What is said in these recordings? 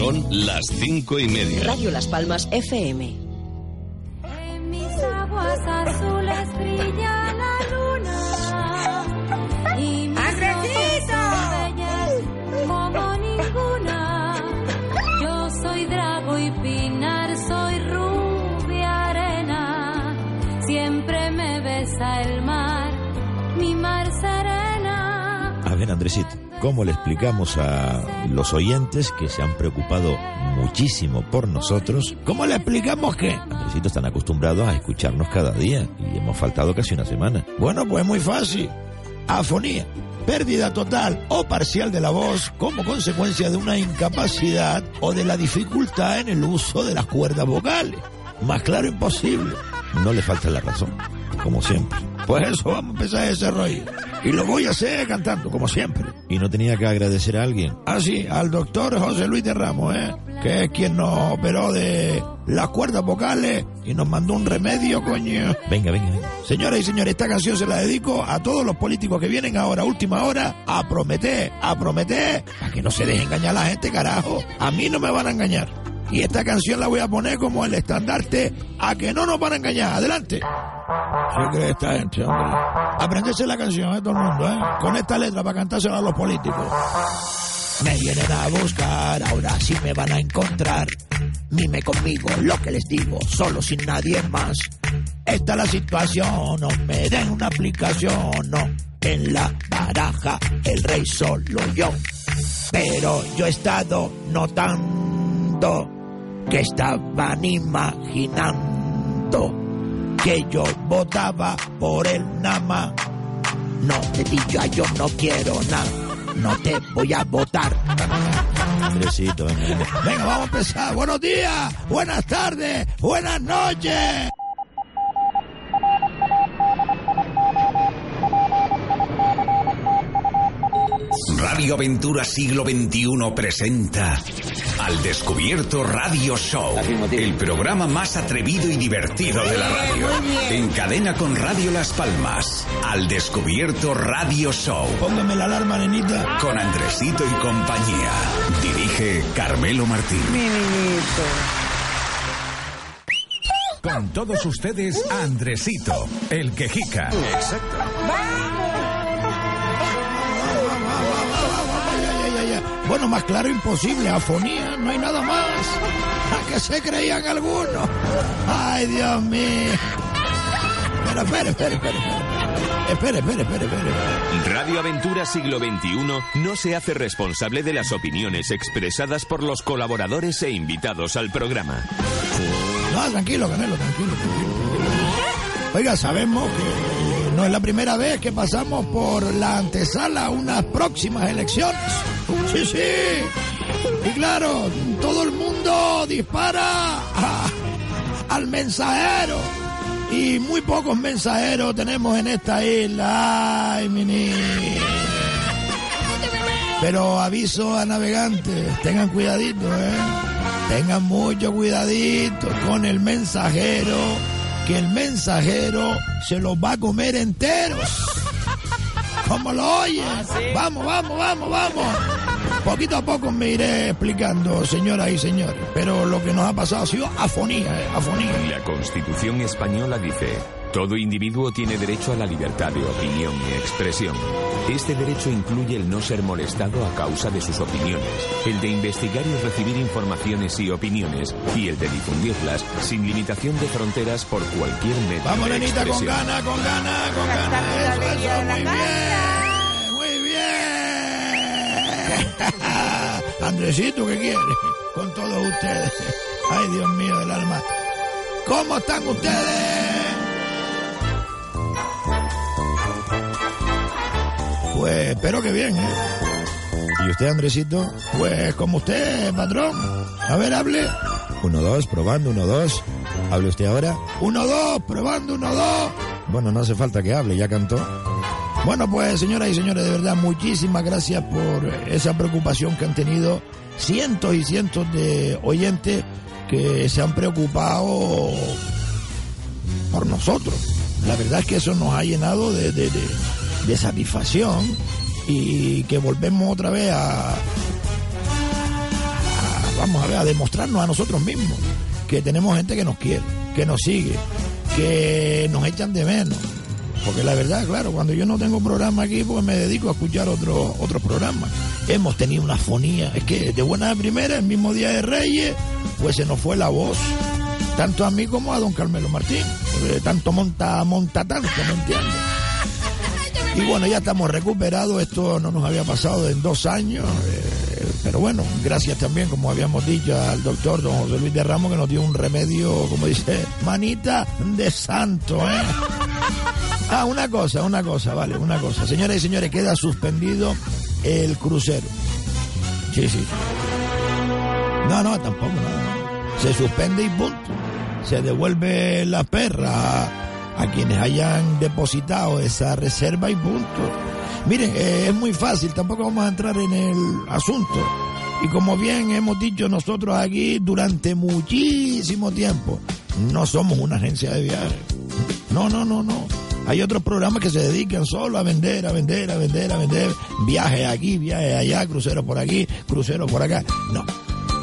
Son las cinco y media. Radio Las Palmas FM. En mis aguas azules brilla la luna. Y mis ojos son bellas como ninguna. Yo soy Drago y Pinar, soy rubia arena. Siempre me besa el mar, mi mar serena. A ver, Andresito, ¿cómo le explicamos a los oyentes que se han preocupado muchísimo por nosotros? ¿Cómo le explicamos que? Andresito están acostumbrados a escucharnos cada día y hemos faltado casi una semana. Bueno, pues muy fácil. Afonía. Pérdida total o parcial de la voz como consecuencia de una incapacidad o de la dificultad en el uso de las cuerdas vocales. Más claro imposible. No le falta la razón, como siempre. Pues eso, vamos a empezar ese rollo. Y lo voy a hacer cantando, como siempre. Y no tenía que agradecer a alguien. Ah, sí, al doctor José Luis de Ramos, ¿eh? Que es quien nos operó de las cuerdas vocales y nos mandó un remedio, coño. Venga, venga, venga. Señoras y señores, esta canción se la dedico a todos los políticos que vienen ahora, a última hora, a prometer, a prometer, a que no se deje engañar a la gente, carajo. A mí no me van a engañar. Y esta canción la voy a poner como el estandarte a que no nos van a engañar. Adelante. ¿Qué cree esta gente, hombre? La canción, ¿eh? Todo el mundo, ¿eh? Con esta letra para cantársela a los políticos. Me vienen a buscar, ahora sí me van a encontrar. Mime conmigo lo que les digo, solo sin nadie más. Esta es la situación, no me den una aplicación, no. En la baraja, el rey solo yo. Pero yo he estado notando que estaban imaginando que yo votaba por el Nama. No te diga yo no quiero nada, no te voy a votar. Venga, vamos a empezar. Buenos días, buenas tardes, buenas noches. Radio Aventura Siglo XXI presenta Al Descubierto Radio Show, el programa más atrevido y divertido de la radio. En cadena con Radio Las Palmas, Al Descubierto Radio Show, Póngame la alarma, nenita. con Andresito y compañía. Dirige Carmelo Martín. Con todos ustedes, Andresito, el quejica. Ay, Bueno, más claro imposible, afonía, no hay nada más. ¿A qué se creían algunos? Ay, Dios mío. Espera, espera, espera, espera. Espera, espera, espera, espera. Radio Aventura Siglo XXI no se hace responsable de las opiniones expresadas por los colaboradores e invitados al programa. No, tranquilo, Canelo, tranquilo, tranquilo. Oiga, sabemos que no es la primera vez que pasamos por la antesala a unas próximas elecciones. Sí, sí. Y claro, todo el mundo dispara al mensajero. Y muy pocos mensajeros tenemos en esta isla. Ay, mi niña. Pero aviso a navegantes, tengan cuidadito, ¿eh? Tengan mucho cuidadito con el mensajero, que el mensajero se los va a comer enteros. ¿Cómo lo oyen? Vamos, vamos, vamos, vamos. Poquito a poco me iré explicando, señoras y señores. Pero lo que nos ha pasado ha sido afonía, ¿eh? afonía. La Constitución española dice, todo individuo tiene derecho a la libertad de opinión y expresión. Este derecho incluye el no ser molestado a causa de sus opiniones, el de investigar y recibir informaciones y opiniones, y el de difundirlas sin limitación de fronteras por cualquier medio Vamos, de nenita, con expresión. gana, con gana, con gana. Eso, eso, muy bien. Muy bien. Andresito, ¿qué quiere? Con todos ustedes. Ay, Dios mío del alma. ¿Cómo están ustedes? Pues espero que bien, ¿eh? ¿Y usted, Andresito? Pues como usted, patrón. A ver, hable. Uno, dos, probando, uno, dos. ¿Hable usted ahora? Uno, dos, probando, uno, dos. Bueno, no hace falta que hable, ya cantó. Bueno, pues señoras y señores, de verdad, muchísimas gracias por esa preocupación que han tenido cientos y cientos de oyentes que se han preocupado por nosotros. La verdad es que eso nos ha llenado de, de- de- de satisfacción y que volvemos otra vez a, a, vamos a ver, a demostrarnos a nosotros mismos que tenemos gente que nos quiere, que nos sigue, que nos echan de menos. Porque la verdad, claro, cuando yo no tengo programa aquí, pues me dedico a escuchar otros otros programas. Hemos tenido una fonía, es que de buena primera, el mismo día de Reyes, pues se nos fue la voz. Tanto a mí como a don Carmelo Martín. tanto monta, monta tanto, ¿me entiendes? Y bueno, ya estamos recuperados, esto no nos había pasado en dos años. Eh, pero bueno, gracias también, como habíamos dicho, al doctor don José Luis de Ramos que nos dio un remedio, como dice, manita de santo, ¿eh? Ah, una cosa, una cosa, vale, una cosa. Señoras y señores, queda suspendido el crucero. Sí, sí. No, no, tampoco, no. Se suspende y punto. Se devuelve la perra a, quienes hayan depositado esa reserva y punto. Miren, eh, es muy fácil, tampoco vamos a entrar en el asunto. Y como bien hemos dicho nosotros aquí durante muchísimo tiempo, no somos una agencia de viajes. No, no, no, no. Hay otros programas que se dedican solo a vender, a vender, a vender, a vender. Viajes aquí, viajes allá, cruceros por aquí, cruceros por acá. No.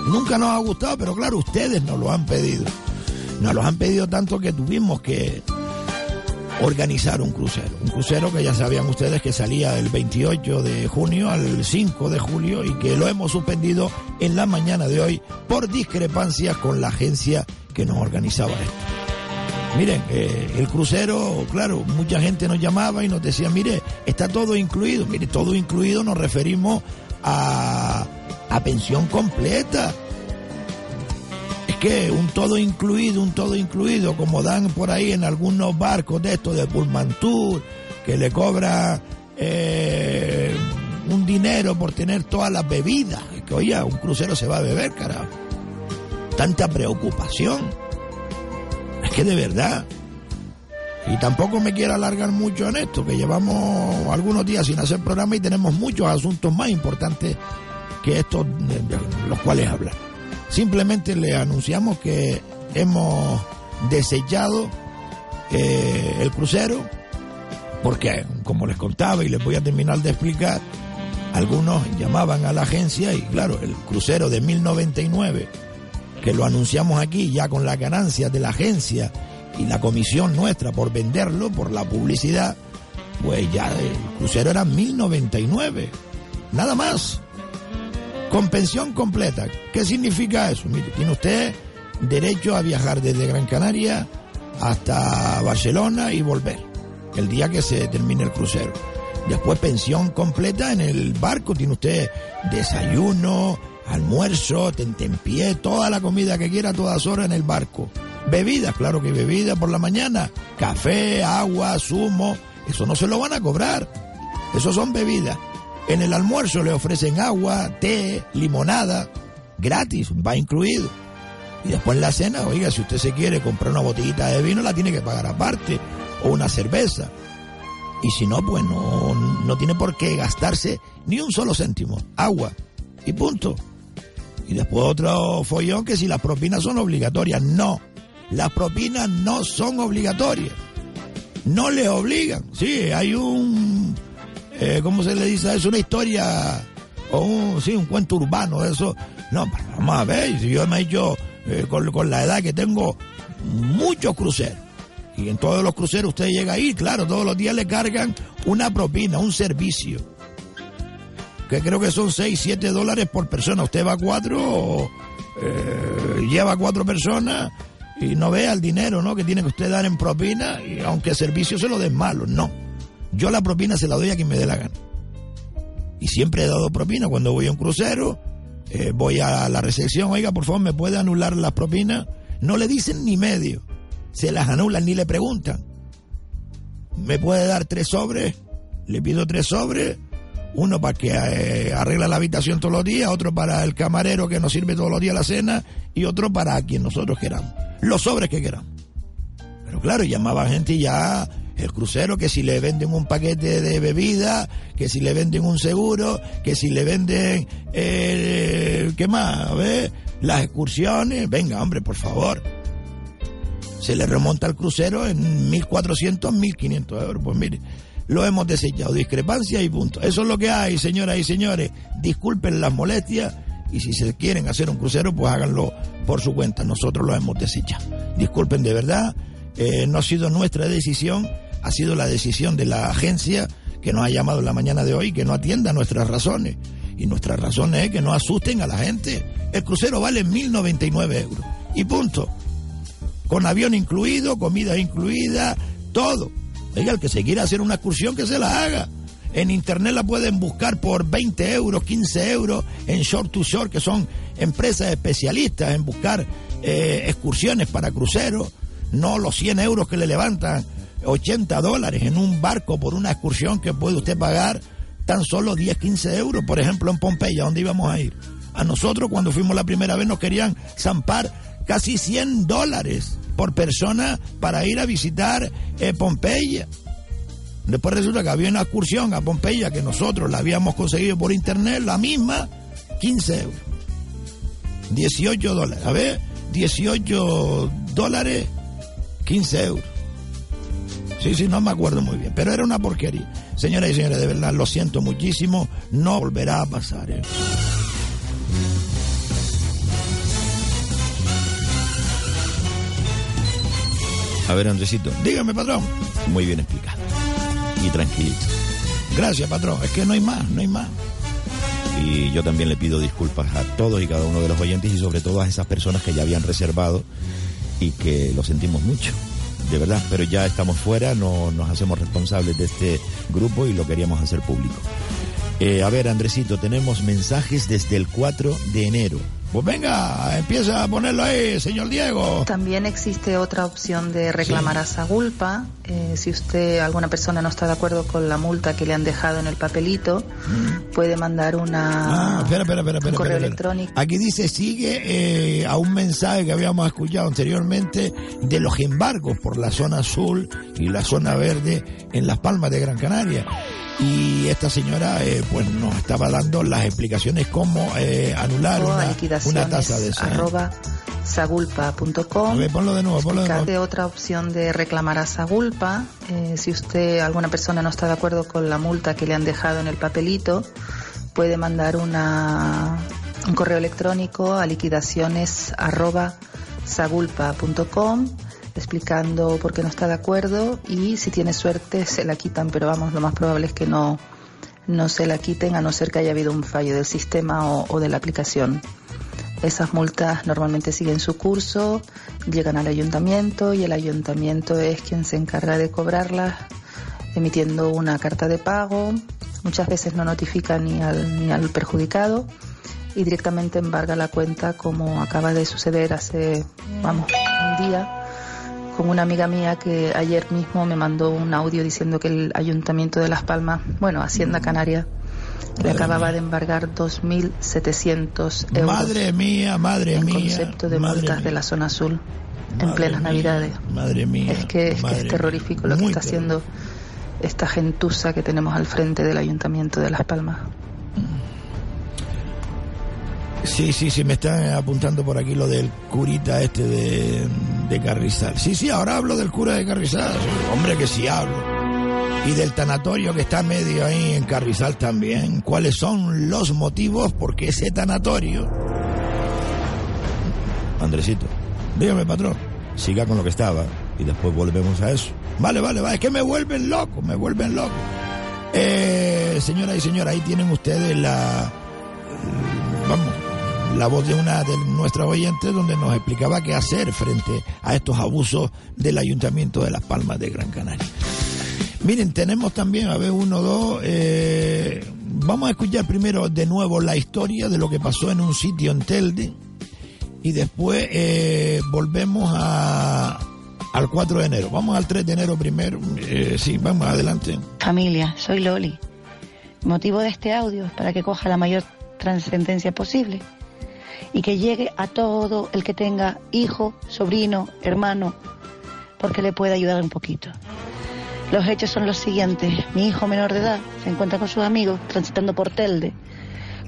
Nunca nos ha gustado, pero claro, ustedes nos lo han pedido. Nos lo han pedido tanto que tuvimos que organizar un crucero. Un crucero que ya sabían ustedes que salía del 28 de junio al 5 de julio y que lo hemos suspendido en la mañana de hoy por discrepancias con la agencia que nos organizaba esto. Miren, eh, el crucero, claro, mucha gente nos llamaba y nos decía, mire, está todo incluido. Mire, todo incluido nos referimos a, a pensión completa que un todo incluido, un todo incluido, como dan por ahí en algunos barcos de estos de Pullman Tour, que le cobra eh, un dinero por tener todas las bebidas. Que oye, un crucero se va a beber, carajo. Tanta preocupación. Es que de verdad. Y tampoco me quiero alargar mucho en esto, que llevamos algunos días sin hacer programa y tenemos muchos asuntos más importantes que estos de los cuales hablar. Simplemente le anunciamos que hemos desechado eh, el crucero porque, como les contaba y les voy a terminar de explicar, algunos llamaban a la agencia y claro, el crucero de 1099, que lo anunciamos aquí ya con la ganancia de la agencia y la comisión nuestra por venderlo, por la publicidad, pues ya el crucero era 1099, nada más con pensión completa. ¿Qué significa eso? Mire, tiene usted derecho a viajar desde Gran Canaria hasta Barcelona y volver el día que se termine el crucero. Después pensión completa en el barco, tiene usted desayuno, almuerzo, pie, toda la comida que quiera a todas horas en el barco. Bebidas, claro que bebidas por la mañana, café, agua, zumo, eso no se lo van a cobrar. Eso son bebidas. En el almuerzo le ofrecen agua, té, limonada, gratis, va incluido. Y después en la cena, oiga, si usted se quiere comprar una botellita de vino, la tiene que pagar aparte, o una cerveza. Y si no, pues no, no tiene por qué gastarse ni un solo céntimo. Agua. Y punto. Y después otro follón que si las propinas son obligatorias. No. Las propinas no son obligatorias. No le obligan. Sí, hay un eh, ¿cómo se le dice? Es una historia o un, sí, un cuento urbano, eso. No, vamos a ver, si yo me he hecho eh, con, la edad que tengo muchos cruceros. Y en todos los cruceros usted llega ahí, claro, todos los días le cargan una propina, un servicio. Que creo que son 6, 7 dólares por persona. Usted va a cuatro, eh, lleva cuatro personas y no vea el dinero ¿no? que tiene que usted dar en propina, y aunque el servicio se lo den malo, no. Yo la propina se la doy a quien me dé la gana. Y siempre he dado propina cuando voy a un crucero, eh, voy a la recepción, oiga, por favor, ¿me puede anular las propinas? No le dicen ni medio, se las anulan ni le preguntan. ¿Me puede dar tres sobres? Le pido tres sobres, uno para que eh, arregla la habitación todos los días, otro para el camarero que nos sirve todos los días la cena y otro para quien nosotros queramos. Los sobres que queramos. Pero claro, llamaba gente ya el crucero, que si le venden un paquete de bebida, que si le venden un seguro, que si le venden, eh, ¿qué más? ¿Ves? Las excursiones, venga hombre, por favor. Se le remonta el crucero en 1.400, 1.500 euros. Pues mire, lo hemos desechado, discrepancia y punto. Eso es lo que hay, señoras y señores. Disculpen las molestias y si se quieren hacer un crucero, pues háganlo por su cuenta. Nosotros lo hemos desechado. Disculpen de verdad, eh, no ha sido nuestra decisión, ha sido la decisión de la agencia que nos ha llamado en la mañana de hoy, que no atienda nuestras razones. Y nuestras razones es que no asusten a la gente. El crucero vale 1.099 euros. Y punto. Con avión incluido, comida incluida, todo. Oiga, el que se quiera hacer una excursión, que se la haga. En internet la pueden buscar por 20 euros, 15 euros en Short to Short, que son empresas especialistas en buscar eh, excursiones para cruceros, no los 100 euros que le levantan 80 dólares en un barco por una excursión que puede usted pagar tan solo 10, 15 euros, por ejemplo en Pompeya, donde íbamos a ir. A nosotros cuando fuimos la primera vez nos querían zampar casi 100 dólares por persona para ir a visitar eh, Pompeya. Después resulta que había una excursión a Pompeya que nosotros la habíamos conseguido por internet, la misma, 15 euros. 18 dólares. A ver, 18 dólares, 15 euros. Sí, sí, no me acuerdo muy bien, pero era una porquería. Señoras y señores, de verdad, lo siento muchísimo, no volverá a pasar. ¿eh? A ver, Andresito. Dígame, patrón. Muy bien explicado. Y tranquilito. Gracias, patrón. Es que no hay más, no hay más. Y yo también le pido disculpas a todos y cada uno de los oyentes y sobre todo a esas personas que ya habían reservado y que lo sentimos mucho. De verdad, pero ya estamos fuera, no nos hacemos responsables de este grupo y lo queríamos hacer público. Eh, a ver, Andresito, tenemos mensajes desde el 4 de enero. Pues venga, empieza a ponerlo ahí, señor Diego. También existe otra opción de reclamar a Sagulpa. Eh, si usted, alguna persona no está de acuerdo con la multa que le han dejado en el papelito, puede mandar una Ah, espera, espera, espera, un espera, correo electrónico. Aquí dice, sigue eh, a un mensaje que habíamos escuchado anteriormente de los embargos por la zona azul y la zona verde en Las Palmas de Gran Canaria. Y esta señora eh, pues nos estaba dando las explicaciones cómo eh, anular o una, tasa de esa. arroba sagulpa.com. A ver, ponlo de nuevo, ponlo de nuevo. Otra opción de reclamar a Sagulpa. Eh, si usted, alguna persona no está de acuerdo con la multa que le han dejado en el papelito, puede mandar una, un correo electrónico a liquidaciones arroba sagulpa.com explicando por qué no está de acuerdo y si tiene suerte se la quitan, pero vamos, lo más probable es que no, no se la quiten a no ser que haya habido un fallo del sistema o, de la aplicación. Esas multas normalmente siguen su curso, llegan al ayuntamiento y el ayuntamiento es quien se encarga de cobrarlas emitiendo una carta de pago. Muchas veces no notifica ni al, ni al perjudicado y directamente embarga la cuenta como acaba de suceder hace, vamos, un día con una amiga mía que ayer mismo me mandó un audio diciendo que el ayuntamiento de Las Palmas, bueno, Hacienda Canaria, le acababa mía. de embargar 2.700 euros Madre mía, madre en mía. concepto de multas mía. de la zona azul en Madre plenas mía, navidades. Madre mía. Es que, es, que es terrorífico lo que está haciendo esta gentuza que tenemos al frente del ayuntamiento de Las Palmas. Sí, sí, sí, me están apuntando por aquí lo del curita este de, de Carrizal. Sí, sí, ahora hablo del cura de Carrizal. Hombre, que sí hablo. Y del tanatorio que está medio ahí en Carrizal también. ¿Cuáles son los motivos por qué ese tanatorio? Andresito, Dígame, patrón. siga con lo que estaba y después volvemos a eso. Vale, vale, vale. Es que me vuelven loco, me vuelven loco. Eh, señora y señora, ahí tienen ustedes la. Vamos, la voz de una de nuestras oyentes donde nos explicaba qué hacer frente a estos abusos del Ayuntamiento de Las Palmas de Gran Canaria. Miren, tenemos también, a ver, uno, dos. eh, vamos a escuchar primero de nuevo la historia de lo que pasó en un sitio en Telde y después eh, volvemos a, al 4 de enero. Vamos al 3 de enero primero. Eh, sí, vamos adelante. Familia, soy Loli. Motivo de este audio es para que coja la mayor trascendencia posible y que llegue a todo el que tenga hijo, sobrino, hermano, porque le puede ayudar un poquito. Los hechos son los siguientes. Mi hijo menor de edad se encuentra con sus amigos transitando por Telde,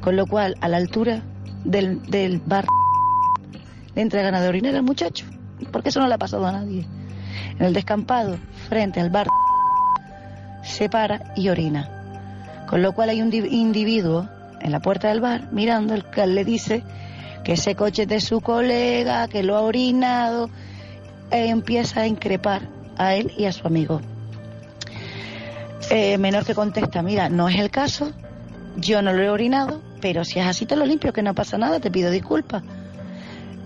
con lo cual a la altura del, del bar le entregan a de orinar al muchacho, porque eso no le ha pasado a nadie. En el descampado, frente al bar se para y orina. Con lo cual hay un di- individuo en la puerta del bar, mirando, el que le dice que ese coche es de su colega, que lo ha orinado, e empieza a increpar a él y a su amigo. Eh, menor que contesta, mira, no es el caso, yo no lo he orinado, pero si es así te lo limpio, que no pasa nada, te pido disculpas.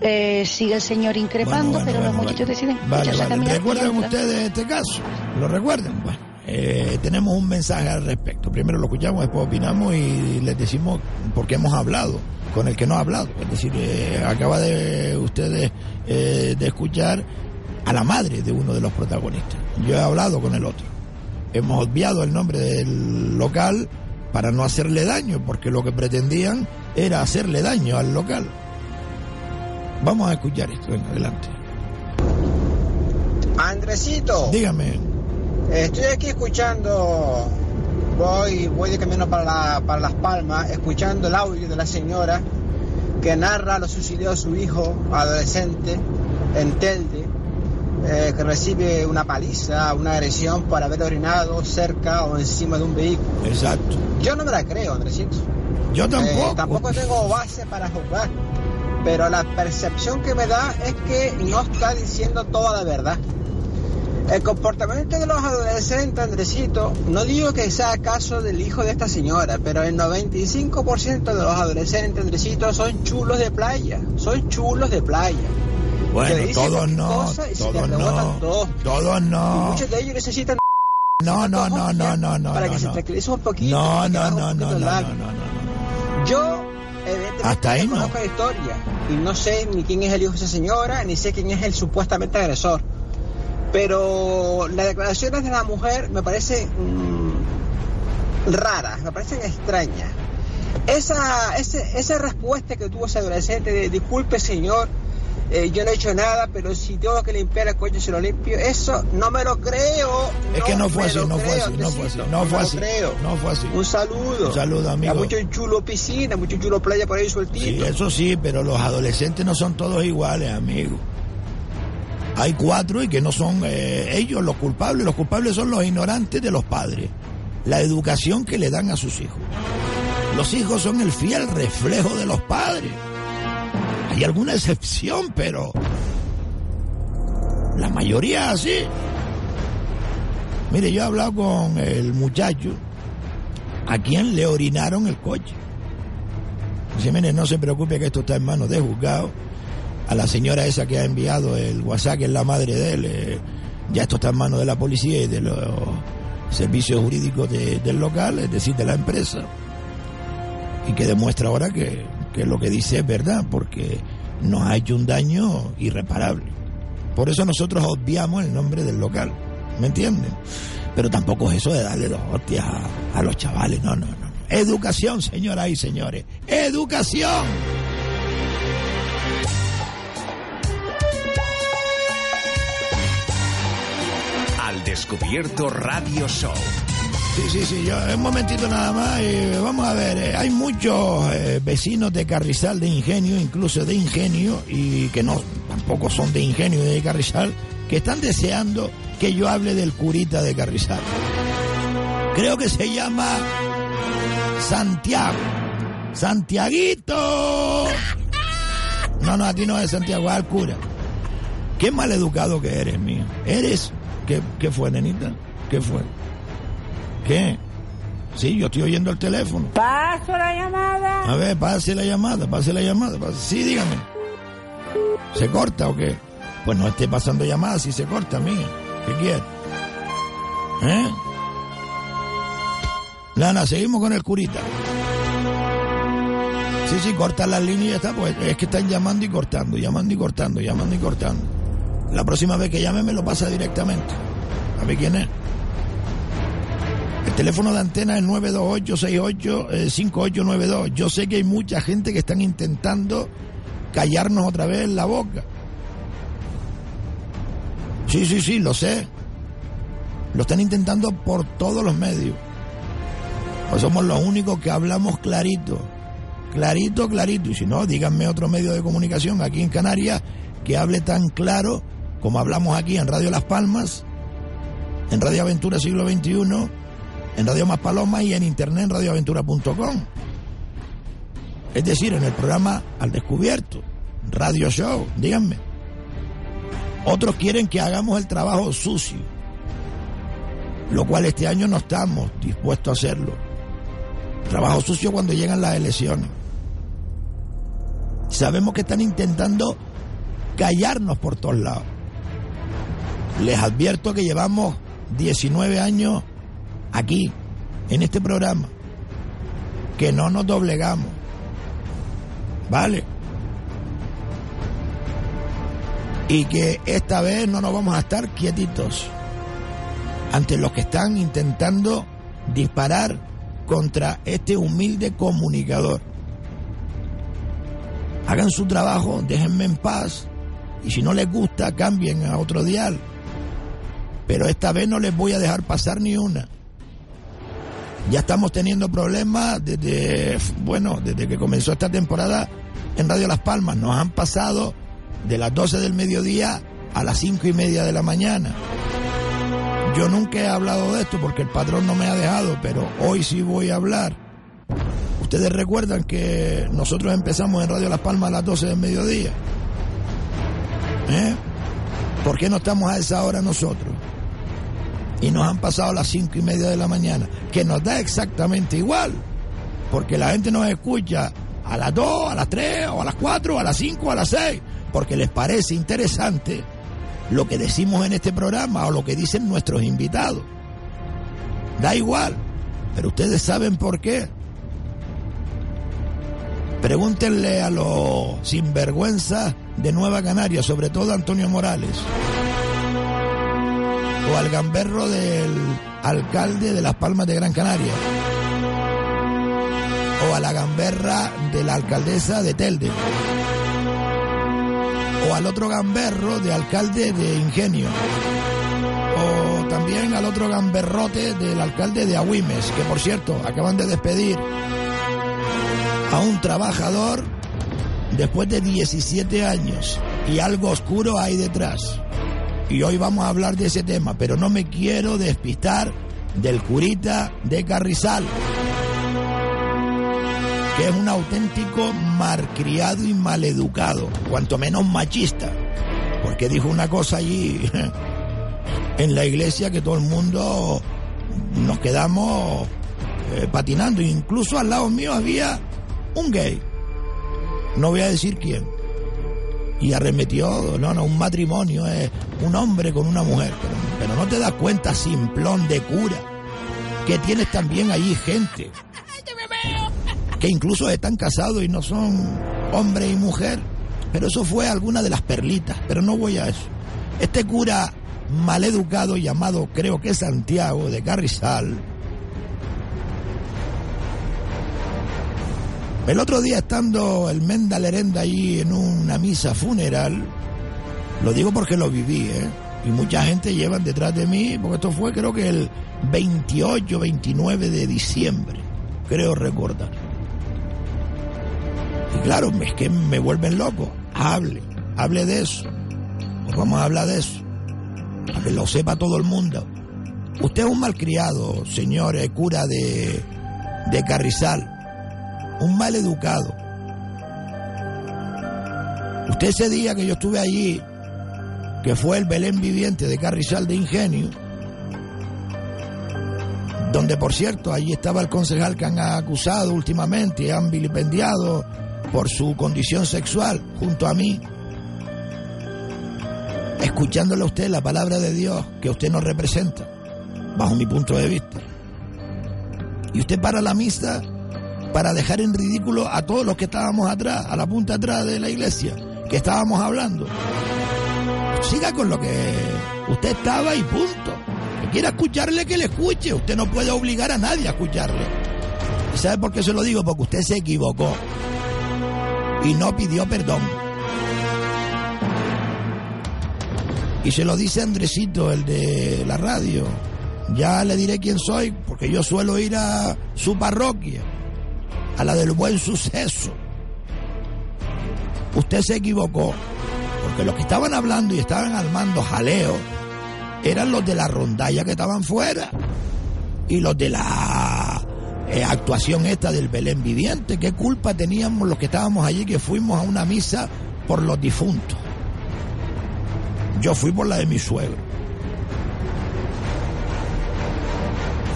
Eh, sigue el señor increpando, pero los muchachos deciden vale, ¿Recuerdan ustedes este caso? ¿Lo recuerdan? Bueno, eh, tenemos un mensaje al respecto. Primero lo escuchamos, después opinamos y les decimos por qué hemos hablado con el que no ha hablado. Es decir, eh, acaba de ustedes de escuchar a la madre de uno de los protagonistas. Yo he hablado con el otro. Hemos obviado el nombre del local para no hacerle daño, porque lo que pretendían era hacerle daño al local. Vamos a escuchar esto, en adelante. Andresito. Dígame. Estoy aquí escuchando, voy, voy de camino para, para Las Palmas, escuchando el audio de la señora que narra lo sucedido a su hijo adolescente en Telde, eh, que recibe una paliza, una agresión por haber orinado cerca o encima de un vehículo. Exacto. Yo no me la creo, Andresito. Yo tampoco. Eh, tampoco tengo base para jugar pero la percepción que me da es que no está diciendo toda la verdad. El comportamiento de los adolescentes, Andresito, no digo que sea caso del hijo de esta señora, pero el 95% de los adolescentes, Andresito, son chulos de playa, son chulos de playa. Bueno, todos no, todos no, todos, no. muchos de ellos necesitan... No, no, no, no, no, no. Para que se tranquilice un poquito. No, no, no, no, no, no, no, Yo hasta ahí no. conozco la historia y no sé ni quién es el hijo de esa señora, ni sé quién es el supuestamente agresor. Pero las declaraciones de la mujer me parecen mm, raras, me parecen extrañas. Esa, ese, esa respuesta que tuvo ese adolescente de disculpe señor, eh, yo no he hecho nada, pero si tengo que limpiar el coche se lo limpio, eso no me lo creo. Es que no fue así, no fue así, no fue así, no fue así, no fue así. Un saludo. Un saludo, amigo. Hay mucho chulo piscina, mucho chulo playa por ahí sueltito. Sí, eso sí, pero los adolescentes no son todos iguales, amigo. Hay cuatro y que no son eh, ellos los culpables, los culpables son los ignorantes de los padres. La educación que le dan a sus hijos. Los hijos son el fiel reflejo de los padres. Hay alguna excepción, pero la mayoría así. Mire, yo he hablado con el muchacho a quien le orinaron el coche. Dice, mire, no se preocupe que esto está en manos de juzgado. A la señora esa que ha enviado el WhatsApp, que es la madre de él, eh, ya esto está en manos de la policía y de los servicios jurídicos del local, es decir, de la empresa. Y que demuestra ahora que que lo que dice es verdad, porque nos ha hecho un daño irreparable. Por eso nosotros obviamos el nombre del local, ¿me entienden? Pero tampoco es eso de darle dos hostias a, los chavales, no, no, no. Educación, señoras y señores, educación. Descubierto Radio Show Sí, sí, sí, un momentito nada más. vamos a ver, eh, hay muchos eh, vecinos de Carrizal de Ingenio, incluso de Ingenio, y que no, tampoco son de Ingenio de Carrizal, que están deseando que yo hable del curita de Carrizal. Creo que se llama Santiago. Santiaguito. No, no, a ti no es Santiago, al cura. Qué mal educado que eres, mío. ¿Eres? ¿Qué, qué fue, nenita? ¿Qué fue? ¿Qué? Sí, yo estoy oyendo el teléfono. ¿Paso la llamada? A ver, pase la llamada, pase la llamada. Sí, dígame. ¿Se corta o qué? Pues no esté pasando llamadas si se corta, mía. ¿Qué quiere? ¿Eh? Lana, seguimos con el curita. Sí, sí, corta las líneas y ya está, pues es que están llamando y cortando, llamando y cortando, llamando y cortando. La próxima vez que llame me lo pasa directamente. A ver quién es. El teléfono de antena es 928-68-5892. Yo sé que hay mucha gente que están intentando callarnos otra vez la boca. Sí, sí, sí, lo sé. Lo están intentando por todos los medios. Pues somos los únicos que hablamos clarito. Clarito, clarito. Y si no, díganme otro medio de comunicación aquí en Canarias que hable tan claro como hablamos aquí en Radio Las Palmas, en Radio Aventura Siglo XXI en Radio Más Paloma y en internet en radioaventura.com. Es decir, en el programa Al Descubierto, Radio Show, díganme. Otros quieren que hagamos el trabajo sucio, lo cual este año no estamos dispuestos a hacerlo. Trabajo sucio cuando llegan las elecciones. Sabemos que están intentando callarnos por todos lados. Les advierto que llevamos 19 años aquí, en este programa, que no nos doblegamos. ¿Vale? Y que esta vez no nos vamos a estar quietitos ante los que están intentando disparar contra este humilde comunicador. Hagan su trabajo, déjenme en paz y si no les gusta cambien a otro dial. Pero esta vez no les voy a dejar pasar ni una. Ya estamos teniendo problemas desde, bueno, desde que comenzó esta temporada en Radio Las Palmas. Nos han pasado de las 12 del mediodía a las 5 y media de la mañana. Yo nunca he hablado de esto porque el patrón no me ha dejado, pero hoy sí voy a hablar. Ustedes recuerdan que nosotros empezamos en Radio Las Palmas a las 12 del mediodía. ¿Eh? ¿Por qué no estamos a esa hora nosotros? Y nos han pasado las cinco y media de la mañana, que nos da exactamente igual, porque la gente nos escucha a las 2, a las 3, o a las 4, a las 5, a las 6, porque les parece interesante lo que decimos en este programa o lo que dicen nuestros invitados. Da igual, pero ustedes saben por qué. Pregúntenle a los sinvergüenzas de Nueva Canaria, sobre todo a Antonio Morales, o al gamberro del alcalde de Las Palmas de Gran Canaria, o a la gamberra de la alcaldesa de Telde, o al otro gamberro de alcalde de Ingenio, o también al otro gamberrote del alcalde de Agüimes, que por cierto acaban de despedir a un trabajador después de 17 años. Y algo oscuro hay detrás. Y hoy vamos a hablar de ese tema, pero no me quiero despistar del curita de Carrizal, que es un auténtico marcriado y maleducado, cuanto menos machista, porque dijo una cosa allí en la iglesia que todo el mundo nos quedamos eh, patinando, incluso al lado mío había un gay no voy a decir quién. Y arremetió, no, no, un matrimonio, es un hombre con una mujer. Pero, pero no te das cuenta, simplón de cura, que tienes también allí gente que incluso están casados y no son hombre y mujer. Pero eso fue alguna de las perlitas, pero no voy a eso. Este cura maleducado llamado, creo que Santiago de Carrizal, El otro día estando el Menda Lerenda ahí en una misa funeral, lo digo porque lo viví, ¿eh? Y mucha gente llevan detrás de mí, porque esto fue creo que el 28, 29 de diciembre, creo recordar. Y claro, es que me vuelven loco. Hable, hable de eso. Pues vamos a hablar de eso. Para que lo sepa todo el mundo. Usted es un malcriado, señor cura de, de Carrizal un mal educado. Usted ese día que yo estuve allí, que fue el Belén viviente de Carrizal de Ingenio, donde por cierto allí estaba el concejal que han acusado últimamente y han vilipendiado por su condición sexual junto a mí, escuchándole a usted la palabra de Dios que usted nos representa, bajo mi punto de vista. Y usted para la misa para dejar en ridículo a todos los que estábamos atrás, a la punta atrás de la iglesia, que estábamos hablando. Siga con lo que usted estaba y punto. Que quiera escucharle, que le escuche. Usted no puede obligar a nadie a escucharle. ¿Y sabe por qué se lo digo? Porque usted se equivocó y no pidió perdón. Y se lo dice Andresito, el de la radio. Ya le diré quién soy, porque yo suelo ir a su parroquia a la del buen suceso. Usted se equivocó, porque los que estaban hablando y estaban armando jaleo eran los de la rondalla que estaban fuera y los de la eh, actuación esta del Belén viviente. ¿Qué culpa teníamos los que estábamos allí que fuimos a una misa por los difuntos? Yo fui por la de mi suegro.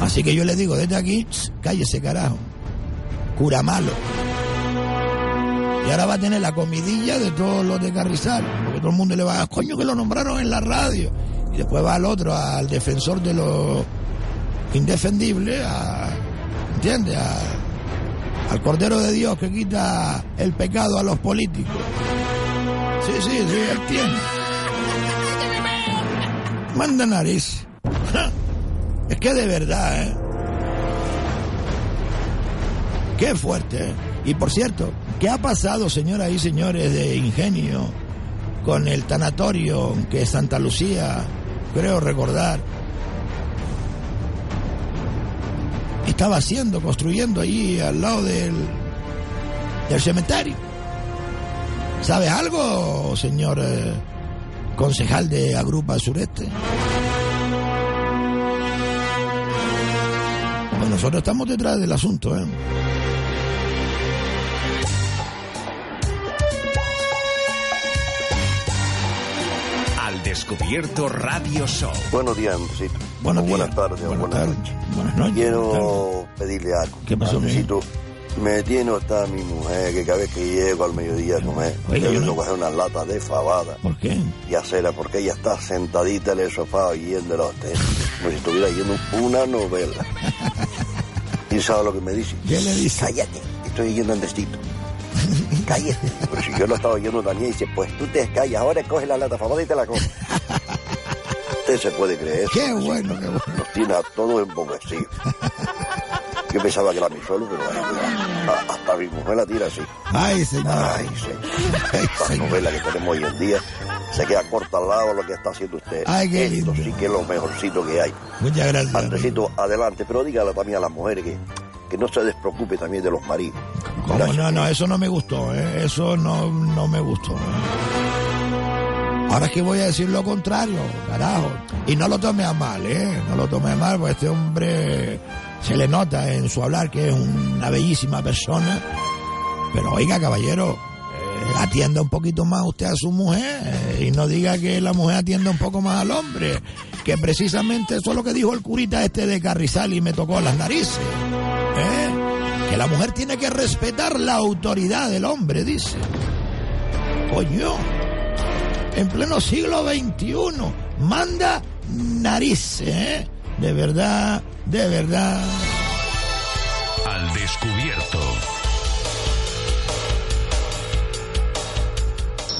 Así que yo le digo desde aquí, cállese carajo. Cura malo. Y ahora va a tener la comidilla de todos los de Carrizal. Porque todo el mundo le va a, coño que lo nombraron en la radio. Y después va al otro, al defensor de los indefendibles, a, ¿entiendes? al Cordero de Dios que quita el pecado a los políticos. Sí, sí, sí, él tiene. Manda nariz. Es que de verdad, ¿eh? Qué fuerte. Y por cierto, ¿qué ha pasado, señoras y señores de Ingenio, con el tanatorio que Santa Lucía, creo recordar, estaba haciendo, construyendo allí al lado del, del cementerio? ¿Sabe algo, señor eh, concejal de Agrupa Sureste? Pues nosotros estamos detrás del asunto, ¿eh? Descubierto Radio Show. Buenos días, Andresito. Buenos días. Buenas tardes, Buenas buenas tardes. noches. Buenas noches. Quiero pedirle algo. ¿Qué pasó, Andresito, me tiene hasta mi mujer que cada vez que llego al mediodía a comer, Oiga, yo tengo que coger una lata de fabada ¿Por qué? y acera porque ella está sentadita en el sofá oyendo los como si estuviera leyendo una novela. ¿Y sabe lo que me dice? ¿Qué le dice? Cállate, estoy oyendo Andresito. Cállate. Pero si yo lo estaba oyendo también, dice, pues tú te callas, ahora coge la lata fabada y te la comes. Usted se puede creer eso. Qué bueno, qué bueno. Nos tiene a todos embobecidos. Yo pensaba que era mi suelo, pero bueno, a- hasta mi mujer la tira así. Ay, señor. Ay, señor. Señor. novela que tenemos hoy en día se queda corta al lado de lo que está haciendo usted. Ay, qué Esto lindo. sí que es lo mejorcito que hay. Muchas gracias. Andresito, adelante, pero dígale también a las mujeres que, que no se despreocupe también de los maridos. ¿Cómo? No, no, eso no me gustó, ¿eh? Eso no, no me gustó. ¿eh? Ahora es que voy a decir lo contrario, carajo. Y no lo tome a mal, ¿eh? No lo tome a mal, porque este hombre se le nota en su hablar que es una bellísima persona. Pero oiga, caballero, eh, atienda un poquito más usted a su mujer y no diga que la mujer atienda un poco más al hombre. Que precisamente eso es lo que dijo el curita este de Carrizal y me tocó las narices. ¿Eh? Que la mujer tiene que respetar la autoridad del hombre, dice. Coño, en pleno siglo XXI, manda narices, ¿eh? De verdad, de verdad. Al descubierto.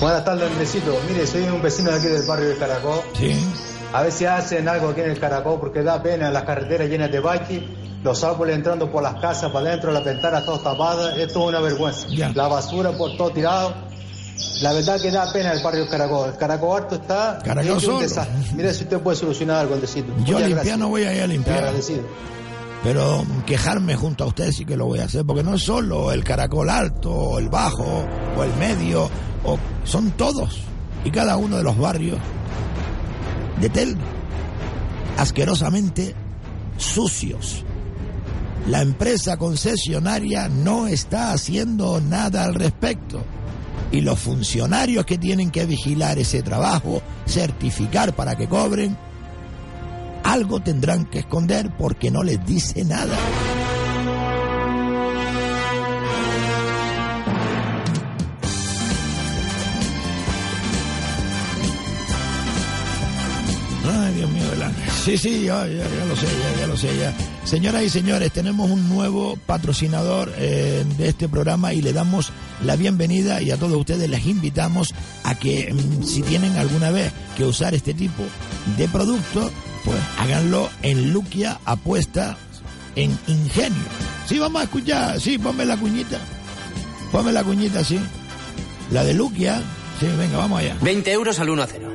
Buenas tardes, Andresito. Mire, soy un vecino de aquí del barrio de Caracol. Sí. A ver si hacen algo aquí en el Caracol, porque da pena las carreteras llenas de baches, los árboles entrando por las casas, para adentro, las ventanas todas tapadas. Esto es una vergüenza. La basura por todo tirado. La verdad que da pena el barrio de Caracol. El Caracol harto está Caracol solo. un desastre. Mire si usted puede solucionar algo, Andresito. Yo Muchas limpiar no voy a ir a limpiar. agradecido. Pero quejarme junto a ustedes sí que lo voy a hacer, porque no es solo el caracol alto, o el bajo, o el medio, o son todos y cada uno de los barrios de Tel asquerosamente sucios. La empresa concesionaria no está haciendo nada al respecto. Y los funcionarios que tienen que vigilar ese trabajo, certificar para que cobren, algo tendrán que esconder porque no les dice nada. Sí, sí, ya, ya, ya lo sé, ya, ya lo sé, ya. Señoras y señores, tenemos un nuevo patrocinador eh, de este programa y le damos la bienvenida y a todos ustedes les invitamos a que mm, si tienen alguna vez que usar este tipo de producto, pues háganlo en Luquia Apuesta en Ingenio. Sí, vamos a escuchar, sí, ponme la cuñita. Ponme la cuñita, sí. La de Luquia. Sí, venga, vamos allá. 20 euros al 1 a 0.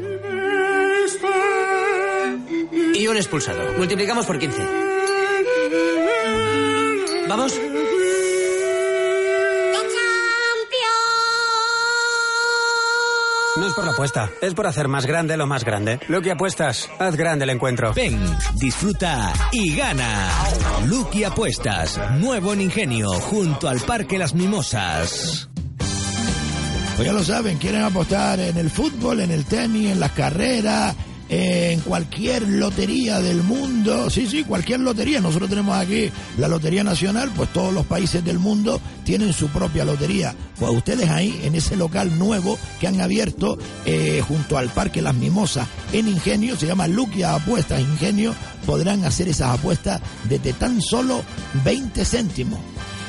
Y un expulsado. Multiplicamos por 15. ¿Vamos? No es por la apuesta, es por hacer más grande lo más grande. Lucky Apuestas, haz grande el encuentro. Ven, disfruta y gana. Lucky Apuestas, nuevo en Ingenio, junto al Parque Las Mimosas. Pues ya lo saben, quieren apostar en el fútbol, en el tenis, en las carreras, en cualquier lotería del mundo. Sí, sí, cualquier lotería. Nosotros tenemos aquí la Lotería Nacional, pues todos los países del mundo tienen su propia lotería. Pues ustedes ahí, en ese local nuevo que han abierto eh, junto al Parque Las Mimosas en Ingenio, se llama Luquia Apuestas Ingenio, podrán hacer esas apuestas desde tan solo 20 céntimos.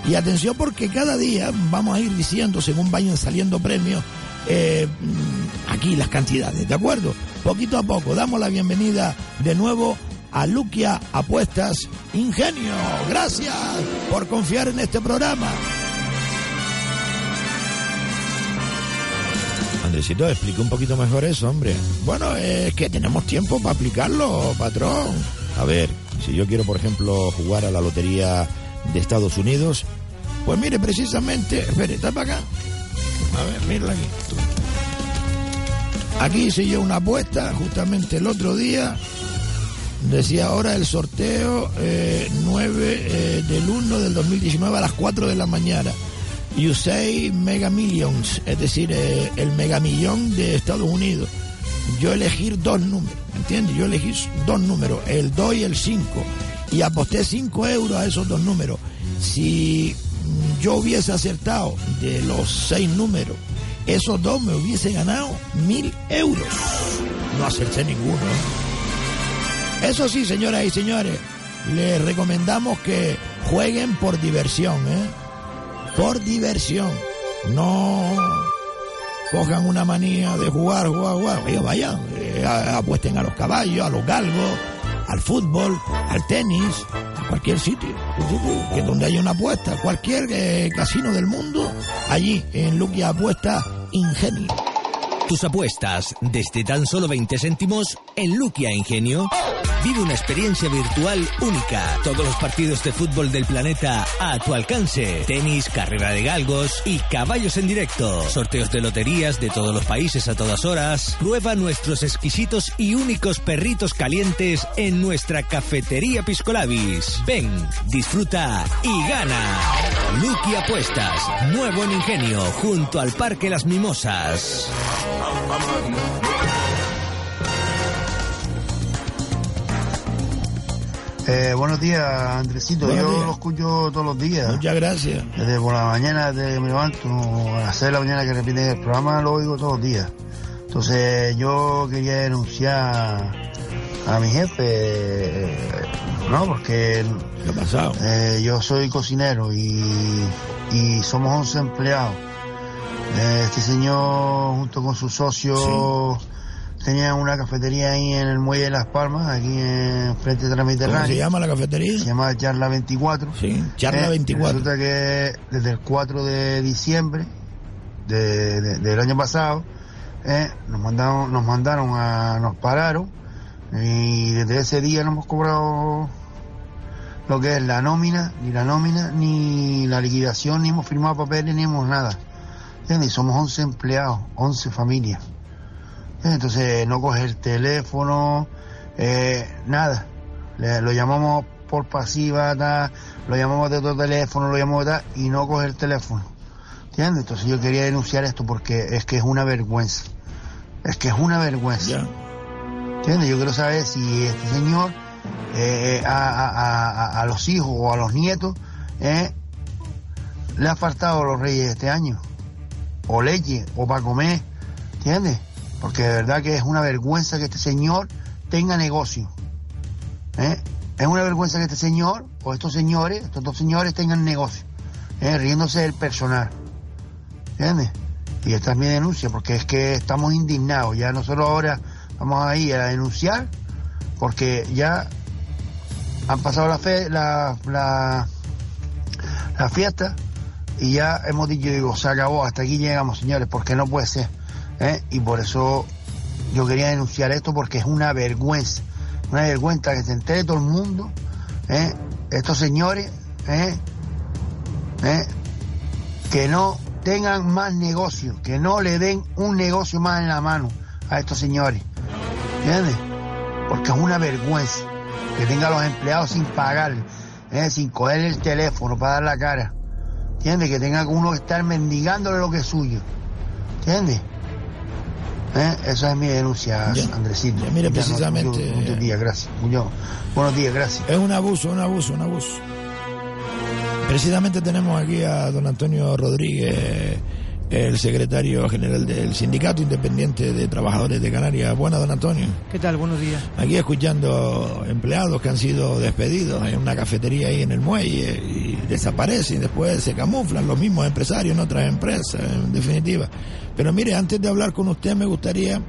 Y atención porque cada día vamos a ir diciendo, según vayan saliendo premios, eh, aquí las cantidades, ¿de acuerdo? Poquito a poco, damos la bienvenida de nuevo a Luquia Apuestas Ingenio. Gracias por confiar en este programa. Andresito, explica un poquito mejor eso, hombre. Bueno, es que tenemos tiempo para aplicarlo, patrón. A ver, si yo quiero, por ejemplo, jugar a la lotería de Estados Unidos, pues mire, precisamente, espere, está para acá. A ver, mírala aquí. Aquí hice yo una apuesta justamente el otro día. Decía ahora el sorteo eh, 9 eh, del 1 del 2019 a las 4 de la mañana. USAID Mega Millions, es decir, eh, el megamillón de Estados Unidos. Yo elegí dos números, ¿entiendes? Yo elegí dos números, el 2 y el 5. Y aposté 5 euros a esos dos números. Si yo hubiese acertado de los seis números, esos dos me hubiese ganado mil euros. No acerté ninguno. Eso sí, señoras y señores, les recomendamos que jueguen por diversión, ¿eh? Por diversión. No cojan una manía de jugar, jugar, jugar. Ellos vayan, eh, apuesten a los caballos, a los galgos, al fútbol, al tenis, cualquier sitio. Que donde haya una apuesta, cualquier eh, casino del mundo, allí en Luquia Apuesta Ingenio. Tus apuestas desde tan solo 20 céntimos en Luquia Ingenio. Vive una experiencia virtual única. Todos los partidos de fútbol del planeta a tu alcance. Tenis, carrera de galgos y caballos en directo. Sorteos de loterías de todos los países a todas horas. Prueba nuestros exquisitos y únicos perritos calientes en nuestra cafetería Piscolabis. Ven, disfruta y gana. Lucky Apuestas, nuevo en Ingenio, junto al Parque Las Mimosas. Eh, buenos días, Andresito. Buenos Yo días. lo escucho todos los días. Muchas gracias. Desde por la mañana, desde que me levanto, a las 6 de la mañana que repiten el programa, lo oigo todos los días. Entonces, yo quería denunciar a mi jefe, eh, ¿no? Porque ¿Qué ha pasado? eh, yo soy cocinero y, y somos 11 empleados. Eh, este señor, junto con sus socios, tenía una cafetería ahí en el Muelle de Las Palmas, aquí en frente de la Mediterránea. ¿Cómo se llama la cafetería? Se llama Charla 24. Sí, Charla Eh, 24. Resulta que desde el 4 de diciembre de- de- del año pasado eh, nos mandaron, nos mandaron a, nos pararon y desde ese día no hemos cobrado lo que es la nómina, ni la nómina, ni la liquidación, ni hemos firmado papeles, ni hemos nada. ¿Entiendes? Y somos 11 empleados, 11 familias. Entonces no coge el teléfono, eh, nada. Le- lo llamamos por pasiva, ta, lo llamamos de otro teléfono, lo llamamos de tal, y no coge el teléfono. ¿Entiendes? Entonces yo quería denunciar esto porque es que es una vergüenza. Es que es una vergüenza. ¿Entiendes? Yo quiero saber si este señor eh, a, a- a- a los hijos o a los nietos eh, le ha faltado a los reyes este año. O leche, o para comer. ¿Entiendes? Porque de verdad que es una vergüenza que este señor tenga negocio. ¿eh? Es una vergüenza que este señor, o estos señores, estos dos señores tengan negocio. ¿eh? Riéndose del personal. ¿Entiendes? Y esta es mi denuncia, porque es que estamos indignados. Ya nosotros ahora vamos a ir a denunciar, porque ya han pasado la, fe, la, la, fiesta y ya hemos dicho, digo, se acabó, hasta aquí llegamos, señores, porque no puede ser. ¿Eh? Y por eso yo quería denunciar esto, porque es una vergüenza, una vergüenza que se entere todo el mundo, ¿eh? estos señores, ¿eh? que no tengan más negocio, que no le den un negocio más en la mano a estos señores. ¿Entiendes? Porque es una vergüenza que tengan los empleados sin pagar, sin coger el teléfono para dar la cara. ¿Entiendes? Que tenga uno que estar mendigándole lo que es suyo. ¿Entiendes? ¿Eh? Esa es mi denuncia, Andresito. Ya, mire, Ya precisamente- muchos días, gracias. Muñoz. Buenos días, gracias. Es un abuso, un abuso, un abuso. Precisamente tenemos aquí a don Antonio Rodríguez, el secretario general del Sindicato Independiente de Trabajadores de Canarias. Buenas, don Antonio. ¿Qué tal? Buenos días. Aquí escuchando empleados que han sido despedidos en una cafetería ahí en el muelle y desaparecen, después se camuflan los mismos empresarios en otras empresas, en definitiva. Pero mire, antes de hablar con usted me gustaría,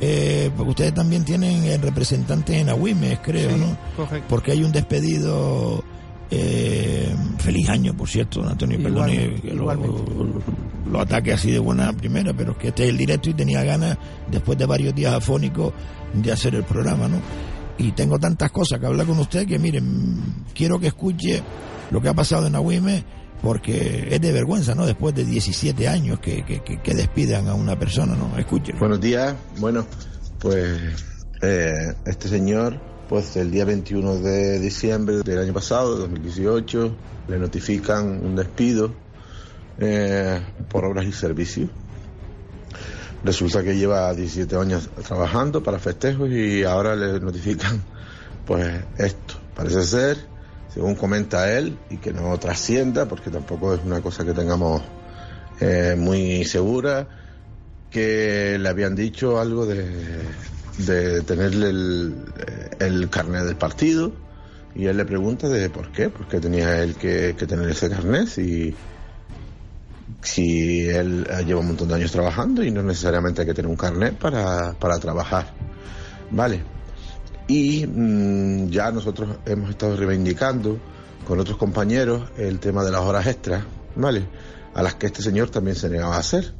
eh, porque ustedes también tienen el representante en Agüimes, creo, Sí, ¿no? correcto. Porque hay un despedido, eh, feliz año, por cierto, don Antonio, perdone Igualmente, que lo, lo ataque así de buena primera, pero es que este es el directo y tenía ganas, después de varios días afónicos, de hacer el programa, ¿no? Y tengo tantas cosas que hablar con usted que, miren, quiero que escuche lo que ha pasado en Agüime, porque es de vergüenza, ¿no? Después de 17 años que, que, que- despidan a una persona, ¿no? Escuchen. Buenos días. Bueno, pues eh, este señor, pues el día 21 de diciembre del año pasado, de 2018, le notifican un despido eh, por obras y servicios. Resulta que lleva 17 años trabajando para festejos y ahora le notifican pues esto. Parece ser, según comenta él, y que no trascienda, porque tampoco es una cosa que tengamos eh, muy segura, que le habían dicho algo de, de tenerle el, el carnet del partido y él le pregunta de por qué, por qué tenía él que, que tener ese carnet si, si él eh, lleva un montón de años trabajando y no necesariamente hay que tener un carnet para, para trabajar. Vale. Y mm, ya nosotros hemos estado reivindicando con otros compañeros el tema de las horas extras, ¿vale? A las que este señor también se negaba a hacer.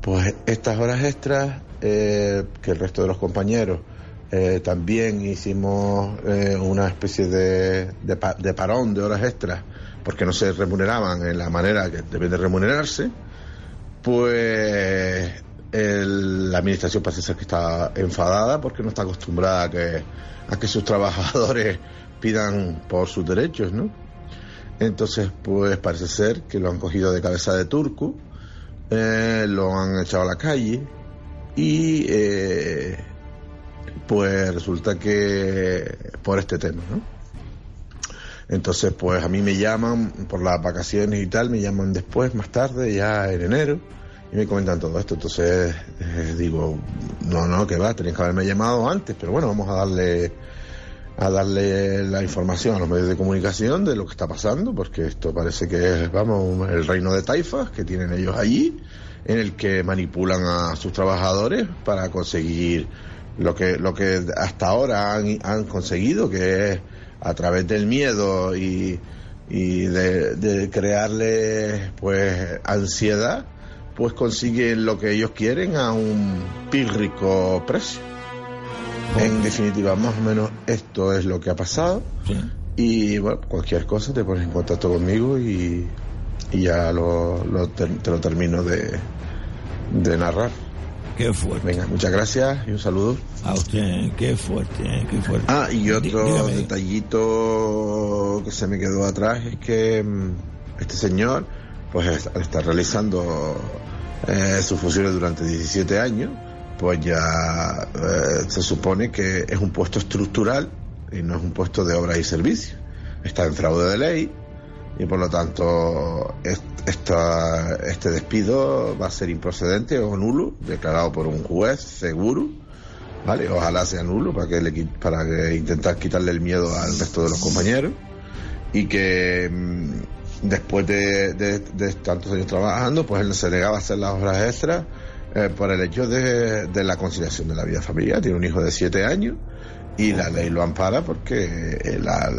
Pues estas horas extras, eh, que el resto de los compañeros eh, también hicimos eh, una especie de, de, de parón de horas extras porque no se remuneraban en la manera que deben de remunerarse, pues el- la administración parece ser que está enfadada porque no está acostumbrada a que, a que sus trabajadores pidan por sus derechos, ¿no? Entonces, pues parece ser que lo han cogido de cabeza de turco, eh, lo han echado a la calle y eh, pues resulta que por este tema, ¿no? Entonces, pues a mí me llaman por las vacaciones y tal, me llaman después, más tarde, ya en enero, y me comentan todo esto. Entonces, eh, digo, no, no, que va, tenías que haberme llamado antes, pero bueno, vamos a darle a darle la información a los medios de comunicación de lo que está pasando, porque esto parece que es, vamos, el reino de taifas que tienen ellos allí, en el que manipulan a sus trabajadores para conseguir lo que, lo que hasta ahora han, han conseguido, que es a través del miedo y, y de, de crearles pues ansiedad, pues consiguen lo que ellos quieren a un pírrico precio. En definitiva, más o menos esto es lo que ha pasado. Y bueno, cualquier cosa te pones en contacto conmigo y, y ya lo, te lo termino de, de narrar. Qué fuerte. Venga, muchas gracias y un saludo. A usted, qué fuerte, eh, qué fuerte. Ah, y otro dígame. detallito que se me quedó atrás es que mm, este señor, pues es- al estar realizando eh, sus funciones durante 17 años, pues ya eh, se supone que es un puesto estructural y no es un puesto de obras y servicios. Está en fraude de ley y por lo tanto est- esta- este despido va a ser improcedente o nulo, declarado por un juez seguro. Vale, ojalá sea nulo para que le para que intentar quitarle el miedo al resto de los compañeros y que mm, después de, de- de tantos años trabajando, pues él se negaba a hacer las horas extras eh, por el hecho de, de la conciliación de la vida familiar. Tiene un hijo de siete años y la ley lo ampara porque eh, la-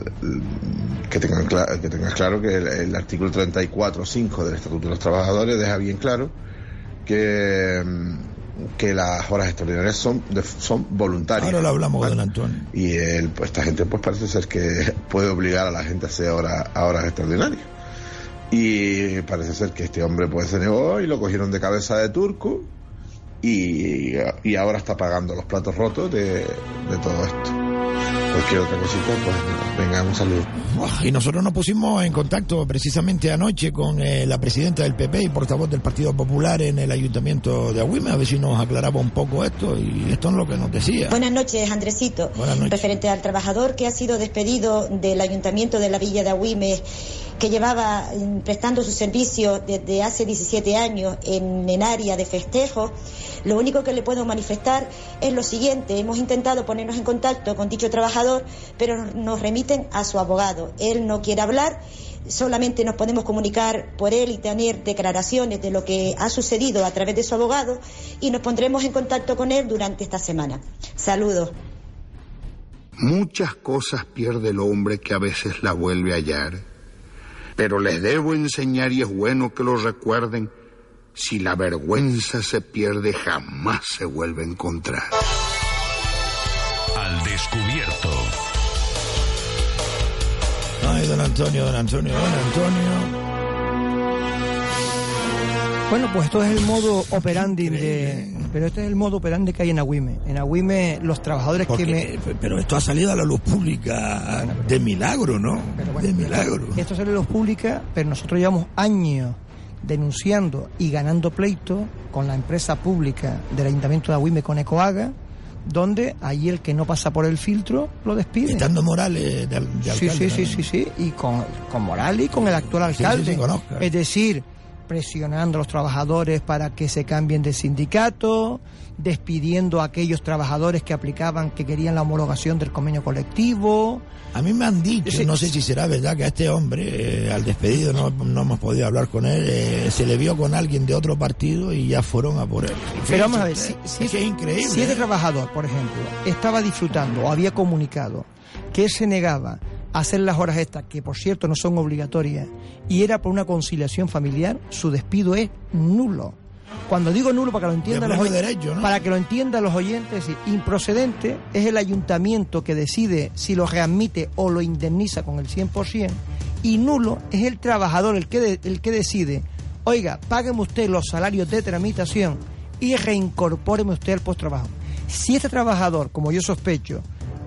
que tengan cla- que tengas claro que el, el artículo 34.5 del Estatuto de los Trabajadores deja bien claro que mm, que las horas extraordinarias son de- son voluntarias. Ahora lo hablamos, ¿vale? don Antonio. Y él, pues esta gente pues parece ser que puede obligar a la gente a hacer horas, a horas extraordinarias. Y parece ser que este hombre pues se negó y lo cogieron de cabeza de turco y, y ahora está pagando los platos rotos de, de todo esto. Cualquier otra cosita, pues venga, un saludo. Y nosotros nos pusimos en contacto precisamente anoche con eh, la presidenta del PP y portavoz del Partido Popular en el Ayuntamiento de Agüime, a ver si nos aclaraba un poco esto y esto es lo que nos decía. Buenas noches, Andresito. Buenas noches. Referente al trabajador que ha sido despedido del Ayuntamiento de la Villa de Agüime, que llevaba mm, prestando su servicio desde hace 17 años en, en área de festejo, lo único que le puedo manifestar es lo siguiente. Hemos intentado ponernos en contacto con dicho trabajador, pero nos remiten a su abogado. Él no quiere hablar solamente nos podemos comunicar por él y tener declaraciones de lo que ha sucedido a través de su abogado y nos pondremos en contacto con él durante esta semana. Saludos. Muchas cosas pierde el hombre que a veces la vuelve a hallar, pero les debo enseñar y es bueno que lo recuerden, si la vergüenza se pierde jamás se vuelve a encontrar. Al descubierto. Ay, don Antonio, don Antonio, don Antonio. Bueno, pues esto es el modo operandi de... Pero este es el modo operandi que hay en Agüime. En Agüime los trabajadores Porque, que me... Pero esto ha salido a la luz pública de milagro, ¿no? de milagro. Esto sale a la luz pública, pero nosotros llevamos años denunciando y ganando pleito con la empresa pública del Ayuntamiento de Agüime con Ecoaga, donde allí el que no pasa por el filtro lo despide. Estando Morales de, al- de Sí, alcalde, sí, sí, ¿no? sí, sí, y con, con Morales y con el actual Sí, sí, alcalde. sí, con Óscar. es decir, presionando a los trabajadores para que se cambien de sindicato, despidiendo a aquellos trabajadores que aplicaban, que querían la homologación del convenio colectivo. A mí me han dicho, no sé si será verdad, que a este hombre, eh, al despedido, no, no hemos podido hablar con él, eh, se le vio con alguien de otro partido y ya fueron a por él. Pero vamos a ver, si, si es que es increíble. si este ¿eh? trabajador, por ejemplo, estaba disfrutando o había comunicado que él se negaba hacer las horas estas, que por cierto no son obligatorias, y era por una conciliación familiar, su despido es nulo. Cuando digo nulo para que lo entiendan los pleno oy- derecho, ¿no? para que lo entiendan los oyentes, es decir, improcedente es el ayuntamiento que decide si lo readmite o lo indemniza con el 100%, y nulo es el trabajador el que, de- el que decide, oiga, págueme usted los salarios de tramitación y reincorpóreme usted al post-trabajo. Si este trabajador, como yo sospecho,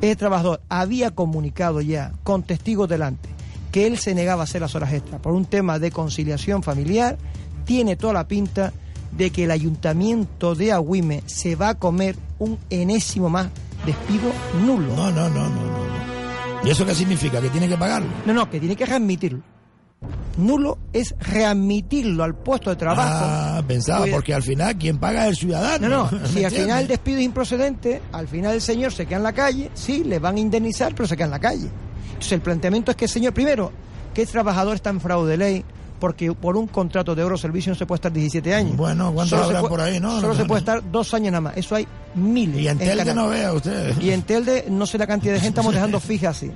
este trabajador había comunicado ya con testigos delante que él se negaba a hacer las horas extras por un tema de conciliación familiar, tiene toda la pinta de que el ayuntamiento de Agüime se va a comer un enésimo más despido nulo. No, no, no, no, no. ¿Y eso qué significa? ¿Que tiene que pagarlo? No, no, que tiene que readmitirlo. Nulo es readmitirlo al puesto de trabajo. Ah, pensaba, Pues- porque al final quien paga es el ciudadano. No, no, ¿Me si al final el despido es improcedente, al final el señor se queda en la calle, sí, le van a indemnizar, pero se queda en la calle. Entonces el planteamiento es que el señor, primero, que el trabajador está en fraude de ley, porque por un contrato de oro servicio no se puede estar 17 años. Bueno, ¿cuántos habrá por ahí, no? Solo No, se puede no. estar dos años nada más, eso hay miles. Y en Telde no vea usted. Y en Telde no sé la cantidad de gente, estamos dejando fija así.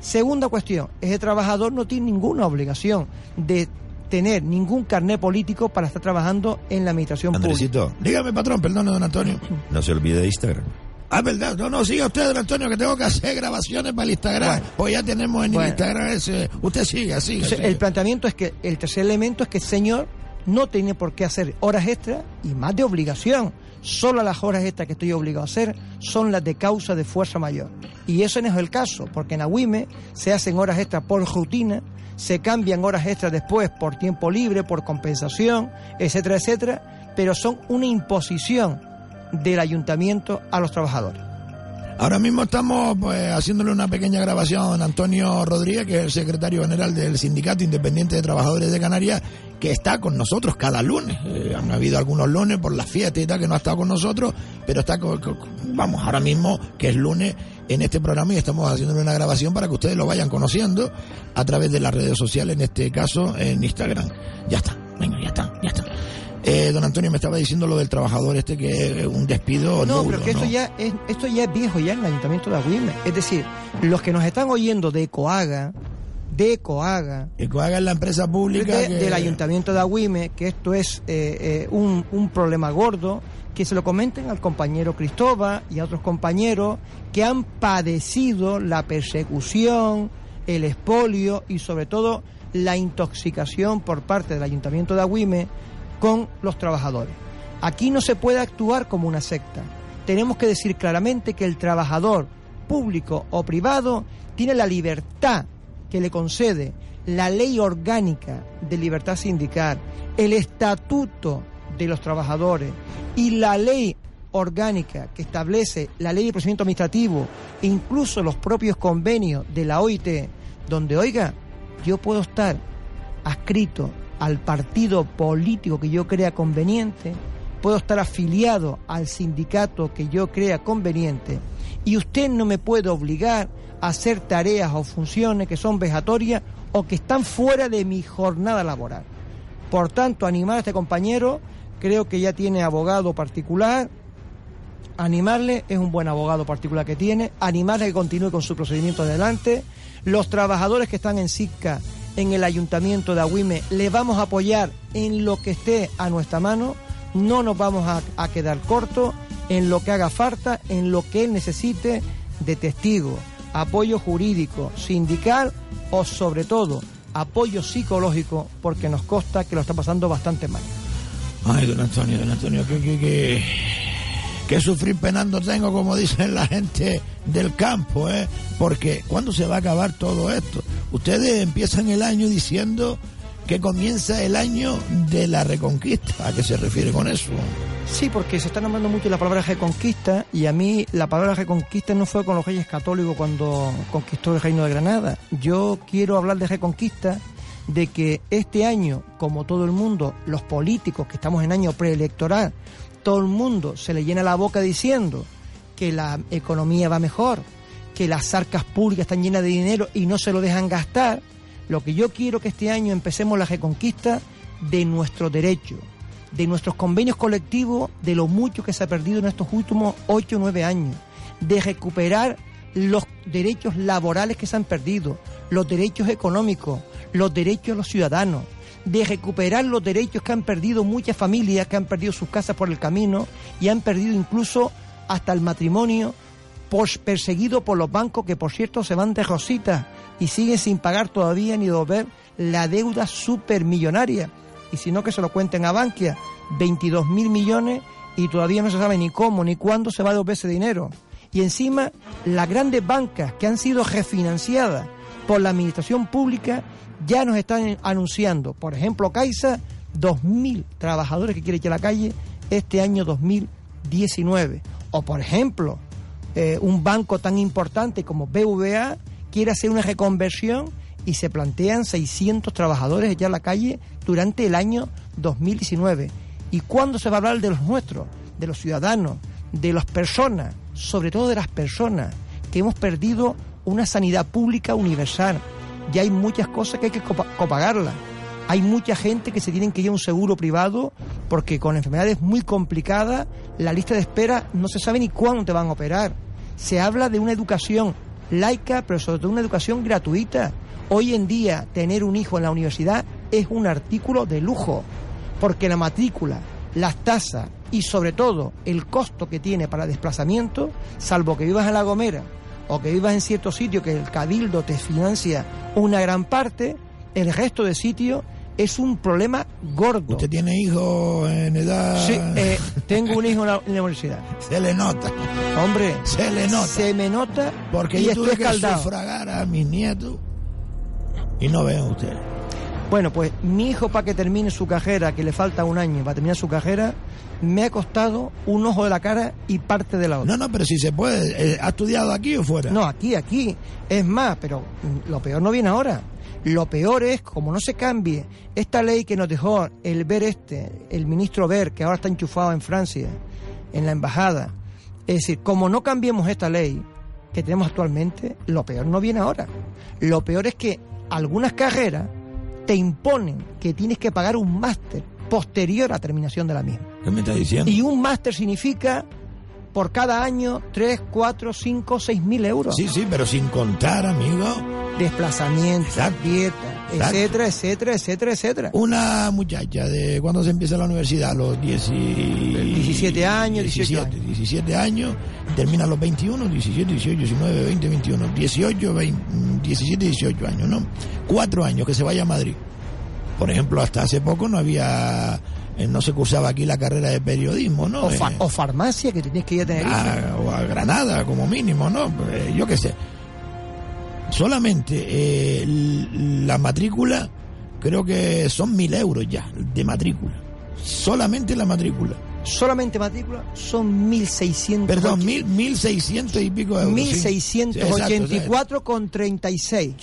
Segunda cuestión, ese trabajador no tiene ninguna obligación de tener ningún carné político para estar trabajando en la administración pública. Andresito, dígame, patrón, perdone, don Antonio. No se olvide de Instagram. Ah, verdad. No, no, siga usted, don Antonio, que tengo que hacer grabaciones para el Instagram. Bueno. pues ya tenemos en Bueno. el Instagram ese. Usted siga, siga. Entonces, siga. el planteamiento es que el tercer elemento es que el señor no tiene por qué hacer horas extras y más de obligación. Solo las horas extras que estoy obligado a hacer son las de causa de fuerza mayor. Y eso no es el caso, porque en Agüime se hacen horas extras por rutina, se cambian horas extras después por tiempo libre, por compensación, etcétera, etcétera, pero son una imposición del ayuntamiento a los trabajadores. Ahora mismo estamos pues, haciéndole una pequeña grabación a don Antonio Rodríguez, que es el secretario general del Sindicato Independiente de Trabajadores de Canarias, que está con nosotros cada lunes. Eh, han habido algunos lunes por las fiestas y tal que no ha estado con nosotros, pero está, con- con- vamos, ahora mismo que es lunes en este programa y estamos haciéndole una grabación para que ustedes lo vayan conociendo a través de las redes sociales, en este caso en Instagram. Ya está, venga, ya está, ya está. Eh, don Antonio me estaba diciendo lo del trabajador este que es un despido No, nulo, pero que esto ¿no? ya es esto ya es viejo ya en el ayuntamiento de Agüime. Es decir, los que nos están oyendo de Ecoaga, de Ecoaga, Ecoaga es la empresa pública de- que- del ayuntamiento de Agüime, que esto es eh, eh, un, un problema gordo, que se lo comenten al compañero Cristóbal y a otros compañeros que han padecido la persecución, el expolio y sobre todo la intoxicación por parte del Ayuntamiento de Agüime con los trabajadores. Aquí no se puede actuar como una secta. Tenemos que decir claramente que el trabajador, público o privado, tiene la libertad que le concede la ley orgánica de libertad sindical, el estatuto de los trabajadores y la ley orgánica que establece la ley de procedimiento administrativo, incluso los propios convenios de la OIT, donde, oiga, yo puedo estar adscrito al partido político que yo crea conveniente, puedo estar afiliado al sindicato que yo crea conveniente, y usted no me puede obligar a hacer tareas o funciones que son vejatorias o que están fuera de mi jornada laboral. Por tanto, animar a este compañero, creo que ya tiene abogado particular, animarle, es un buen abogado particular que tiene, animarle a que continúe con su procedimiento adelante. Los trabajadores que están en SICA, en el ayuntamiento de Agüime, le vamos a apoyar en lo que esté a nuestra mano, no nos vamos a, quedar cortos en lo que haga falta, en lo que él necesite de testigo, apoyo jurídico, sindical o sobre todo apoyo psicológico porque nos consta que lo está pasando bastante mal. Ay, don Antonio, don Antonio, que, que, que, que sufrir penando tengo, como dicen la gente del campo, ¿eh? Porque ¿cuándo se va a acabar todo esto? Ustedes empiezan el año diciendo que comienza el año de la reconquista. ¿A qué se refiere con eso? Sí, porque se está nombrando mucho la palabra reconquista y a mí la palabra reconquista no fue con los reyes católicos cuando conquistó el reino de Granada. Yo quiero hablar de reconquista de que este año, como todo el mundo, los políticos que estamos en año preelectoral, todo el mundo se le llena la boca diciendo que la economía va mejor, que las arcas públicas están llenas de dinero y no se lo dejan gastar. Lo que yo quiero que este año empecemos la reconquista de nuestros derechos, de nuestros convenios colectivos, de lo mucho que se ha perdido en estos últimos 8 o 9 años, de recuperar los derechos laborales que se han perdido, los derechos económicos, los derechos de los ciudadanos, de recuperar los derechos que han perdido muchas familias, que han perdido sus casas por el camino y han perdido incluso hasta el matrimonio, perseguido por los bancos que por cierto se van de rosita y siguen sin pagar todavía ni devolver la deuda supermillonaria. Y si no que se lo cuenten a Bankia, 22 mil millones y todavía no se sabe ni cómo ni cuándo se va a devolver ese dinero. Y encima las grandes bancas que han sido refinanciadas por la administración pública ya nos están anunciando, por ejemplo, Caixa, 2.000 trabajadores que quiere echar a la calle este año 2019. O, por ejemplo, eh, un banco tan importante como BVA quiere hacer una reconversión y se plantean 600 trabajadores echar a la calle durante el año 2019. ¿Y cuándo se va a hablar de los nuestros, de los ciudadanos, de las personas, sobre todo de las personas, que hemos perdido una sanidad pública universal? Ya hay muchas cosas que hay que copa- copagarlas. Hay mucha gente que se tienen que ir a un seguro privado porque con enfermedades muy complicadas la lista de espera no se sabe ni cuándo te van a operar. Se habla de una educación laica, pero sobre todo una educación gratuita. Hoy en día tener un hijo en la universidad es un artículo de lujo, porque la matrícula, las tasas y sobre todo el costo que tiene para desplazamiento, salvo que vivas en La Gomera o que vivas en cierto sitio que el cabildo te financia una gran parte, el resto de sitios es un problema gordo. ¿Usted tiene hijos en edad...? Sí, eh, tengo un hijo en la, universidad. Se le nota. Hombre, Se le nota. Se me nota Porque y yo estoy tuve que escaldado. sufragar a mis nietos y no veo usted. Bueno, pues mi hijo para que termine su carrera, que le falta un año para terminar su carrera, me ha costado un ojo de la cara y parte de la otra. No, no, pero si se puede. eh, ¿Ha estudiado aquí o fuera? No, aquí, aquí. Es más, pero lo peor no viene ahora. Lo peor es, como no se cambie esta ley que nos dejó el ver este, el ministro Ver, que ahora está enchufado en Francia, en la embajada. Es decir, como no cambiemos esta ley que tenemos actualmente, lo peor no viene ahora. Lo peor es que algunas carreras te imponen que tienes que pagar un máster posterior a terminación de la misma. ¿Qué me está diciendo? Y un máster significa por cada año 3, 4, 5, 6 mil euros. Sí, sí, pero sin contar, amigo. Desplazamiento, dieta, Exacto. etcétera, etcétera, etcétera, etcétera. Una muchacha de cuando se empieza la universidad, a los 10 y- 17 años, 18 años. 17 años, terminan los 21, 17, 18, 19, 20, 21, 18, 20, 17, 18 años, ¿no? Cuatro años que se vaya a Madrid. Por ejemplo, hasta hace poco no había, no se cursaba aquí la carrera de periodismo, ¿no? O, fa- Eh, o farmacia que tenías que ir a tener. a, o a Granada como mínimo, ¿no? Eh, yo qué sé. Solamente eh, la matrícula, creo que son mil euros ya de matrícula. Solamente la matrícula. Solamente matrícula son 1.600. Perdón, mil, mil seiscientos y pico euros. sí. Sí, exacto, 1684 con 36.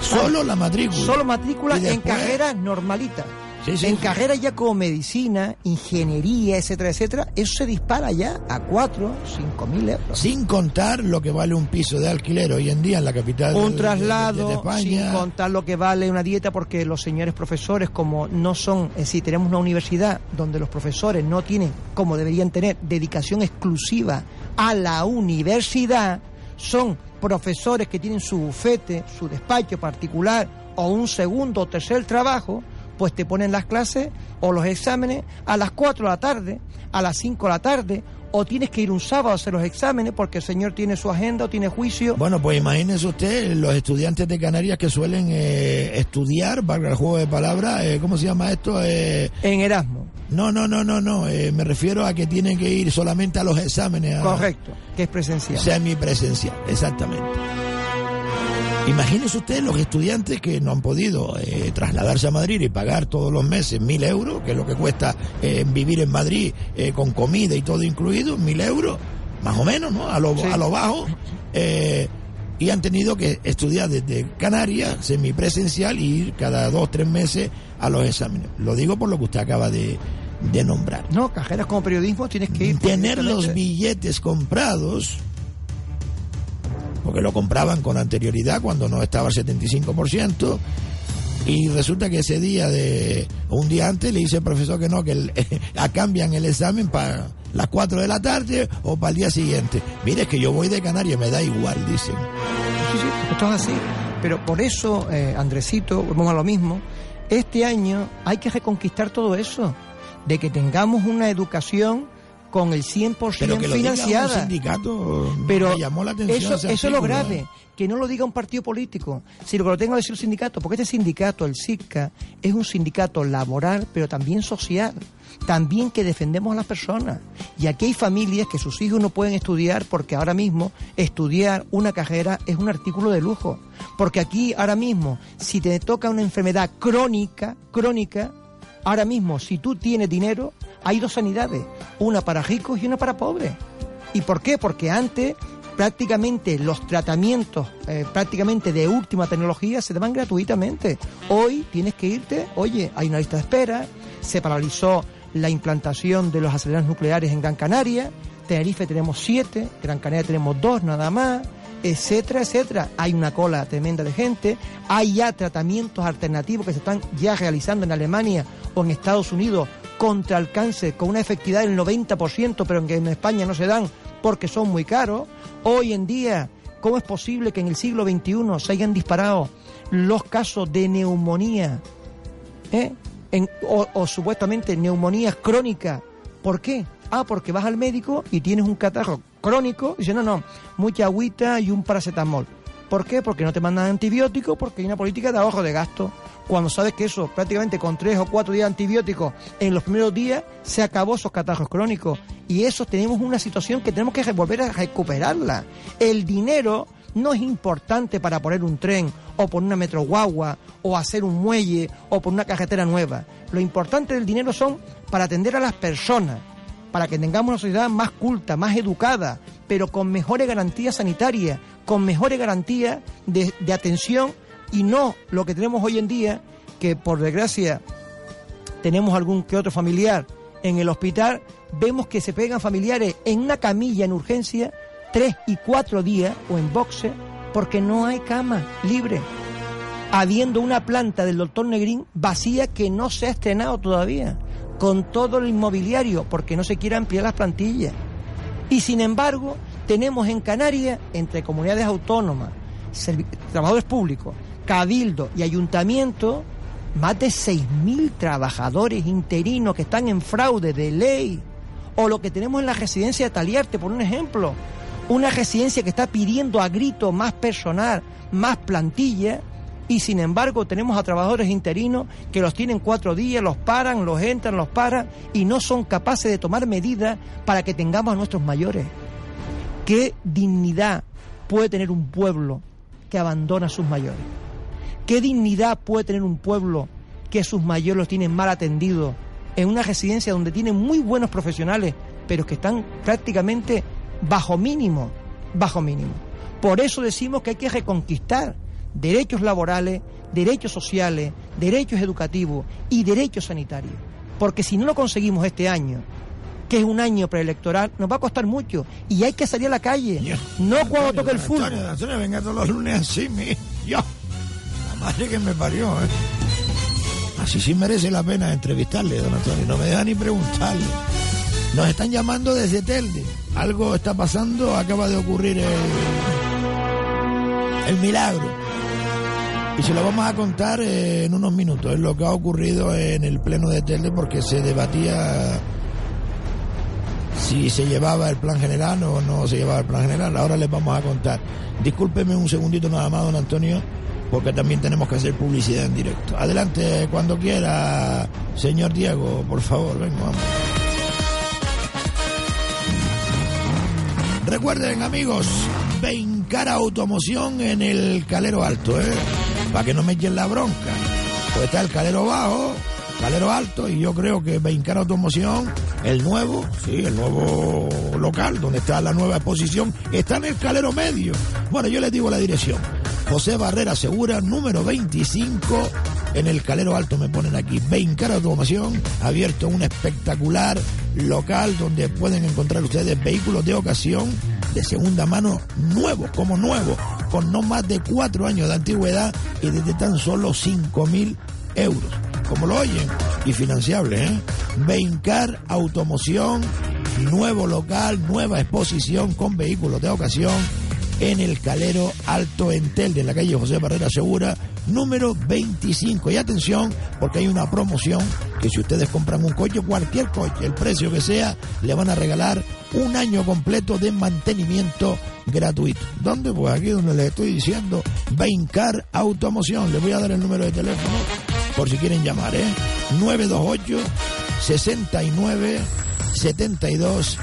Solo la matrícula. Solo matrícula Y en carreras normalitas. Sí, sí, en carreras ya como medicina, ingeniería, etcétera, etcétera, eso se dispara ya a 4, 5 mil euros. Sin contar lo que vale un piso de alquiler hoy en día en la capital de- un de- traslado, de, de España. sin contar lo que vale una dieta, porque los señores profesores, como no son, es decir, tenemos una universidad donde los profesores no tienen, como deberían tener, dedicación exclusiva a la universidad, son profesores que tienen su bufete, su despacho particular o un segundo o tercer trabajo, pues te ponen las clases o los exámenes a las 4 de la tarde, a las 5 de la tarde, o tienes que ir un sábado a hacer los exámenes porque el señor tiene su agenda o tiene juicio. Bueno, pues imagínese usted los estudiantes de Canarias que suelen eh, estudiar, valga el juego de palabras, eh, ¿cómo se llama esto? Eh, en Erasmus. No, no, no, no, no. eh, me refiero a que tienen que ir solamente a los exámenes. a- Correcto, que es presencial. Semipresencial, exactamente. Imagínese usted los estudiantes que no han podido eh, trasladarse a Madrid y pagar todos los meses mil euros, que es lo que cuesta eh, vivir en Madrid eh, con comida y todo incluido, mil euros, más o menos, ¿no? A lo, a lo bajo. eh, y han tenido que estudiar desde Canarias, semipresencial, y ir cada dos, tres meses a los exámenes. Lo digo por lo que usted acaba de, de nombrar. No, cajeras como periodismo tienes que ir. Tener los billetes comprados, porque lo compraban con anterioridad cuando no estaba el 75%, y resulta que ese día de un día antes le dice el profesor que no, que el- cambian el examen para las 4 de la tarde o para el día siguiente. Mire, es que yo voy de Canarias, me da igual, dicen. Sí, sí, esto es así. Pero por eso, eh, Andresito, vamos a lo mismo, este año hay que reconquistar todo eso, de que tengamos una educación con el 100% Pero que lo diga un financiada. sindicato Pero me llamó la atención eso, eso es lo grave, que no lo diga un partido político, sino que lo tenga que decir el sindicato, porque este sindicato, el SICA, es un sindicato laboral, pero también social, también que defendemos a las personas. Y aquí hay familias que sus hijos no pueden estudiar porque ahora mismo estudiar una carrera es un artículo de lujo. Porque aquí ahora mismo, si te toca una enfermedad crónica, crónica, ahora mismo, si tú tienes dinero, hay dos sanidades, una para ricos y una para pobres. ¿Y por qué? Porque antes prácticamente los tratamientos eh, prácticamente de última tecnología se daban gratuitamente. Hoy tienes que irte, oye, hay una lista de espera, se paralizó la implantación de los aceleradores nucleares en Gran Canaria, Tenerife tenemos siete, Gran Canaria tenemos dos nada más, etcétera, etcétera. Hay una cola tremenda de gente, hay ya tratamientos alternativos que se están ya realizando en Alemania o en Estados Unidos contra el cáncer con una efectividad del 90%, pero que en España no se dan porque son muy caros. Hoy en día, ¿cómo es posible que en el siglo XXI se hayan disparado los casos de neumonía ¿eh? O supuestamente neumonías crónicas? ¿Por qué? Ah, porque vas al médico y tienes un catarro crónico y dice, no, no, mucha agüita y un paracetamol. ¿Por qué? Porque no te mandan antibióticos, porque hay una política de ahorro de gasto. Cuando sabes que eso, prácticamente con tres o cuatro días de antibióticos, en los primeros días se acabó esos catarros crónicos. Y eso tenemos una situación que tenemos que volver a recuperarla. El dinero no es importante para poner un tren o poner una metro guagua o hacer un muelle o poner una carretera nueva. Lo importante del dinero son para atender a las personas, para que tengamos una sociedad más culta, más educada, pero con mejores garantías sanitarias, con mejores garantías de atención y no lo que tenemos hoy en día, que por desgracia tenemos algún que otro familiar en el hospital, vemos que se pegan familiares en una camilla en urgencia tres y cuatro días o en boxe porque no hay cama libre, habiendo una planta del doctor Negrín vacía que no se ha estrenado todavía, con todo el inmobiliario porque no se quiere ampliar las plantillas. Y sin embargo, tenemos en Canarias, entre comunidades autónomas, trabajadores públicos, cabildo y ayuntamiento, más de 6.000 trabajadores interinos que están en fraude de ley O lo que tenemos en la residencia de Taliarte, por un ejemplo. Una residencia que está pidiendo a grito más personal, más plantilla, y sin embargo tenemos a trabajadores interinos que los tienen cuatro días, los paran, los entran, los paran y no son capaces de tomar medidas para que tengamos a nuestros mayores. ¿Qué dignidad puede tener un pueblo que abandona a sus mayores? ¿Qué dignidad puede tener un pueblo que sus mayores los tienen mal atendidos en una residencia donde tienen muy buenos profesionales, pero que están prácticamente bajo mínimo, bajo mínimo? Por eso decimos que hay que reconquistar derechos laborales, derechos sociales, derechos educativos y derechos sanitarios. Porque si no lo conseguimos este año, que es un año preelectoral, nos va a costar mucho y hay que salir a la calle, no cuando toque el fútbol. Antonio, Antonio, venga todos los lunes así, mi. Yo. Madre que me parió, ¿eh? Así sí merece la pena entrevistarle, don Antonio. No me deja ni preguntarle. Nos están llamando desde Telde. Algo está pasando, acaba de ocurrir el, el milagro. Y se lo vamos a contar eh, en unos minutos. Es lo que ha ocurrido en el pleno de Telde porque se debatía si se llevaba el plan general o no se llevaba el plan general. Ahora les vamos a contar. Discúlpeme un segundito nada más, don Antonio, porque también tenemos que hacer publicidad en directo. Adelante cuando quiera, señor Diego, por favor, venga, vamos. Recuerden, amigos, Bencar Automoción en el Calero Alto, ¿eh? Para que no me echen la bronca. Pues está el Calero Bajo, Calero Alto, y yo creo que Bencar Automoción, el nuevo, sí, el nuevo local, donde está la nueva exposición, está en el Calero Medio. Bueno, yo les digo la dirección. José Barrera Segura, número 25, en el Calero Alto me ponen aquí. Bencar Automoción, abierto un espectacular local donde pueden encontrar ustedes vehículos de ocasión de segunda mano nuevos, como nuevos, con no más de cuatro años de antigüedad y desde tan solo 5 mil euros. Como lo oyen, y financiable, ¿eh? Bencar Automoción, nuevo local, nueva exposición con vehículos de ocasión en el Calero Alto Entel de la calle José Barrera Segura, número 25. Y atención, porque hay una promoción que si ustedes compran un coche, cualquier coche, el precio que sea, le van a regalar un año completo de mantenimiento gratuito. ¿Dónde? Pues aquí donde les estoy diciendo, Bencar Automoción. Les voy a dar el número de teléfono por si quieren llamar, ¿eh? 928 69 72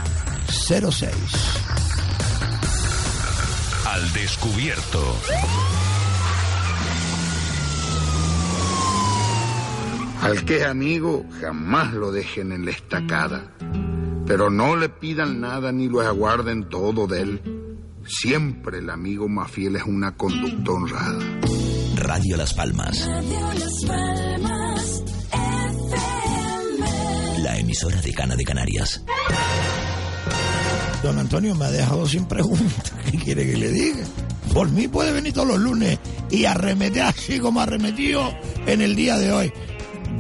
06. Al descubierto. Al que es amigo, jamás lo dejen en la estacada, pero no le pidan nada ni lo aguarden todo de él. Siempre el amigo más fiel es una conducta honrada. Radio Las Palmas, la emisora de Cana de Canarias. Don Antonio me ha dejado sin pregunta. ¿Qué quiere que le diga? Por mí puede venir todos los lunes y arremeter así como arremetido en el día de hoy.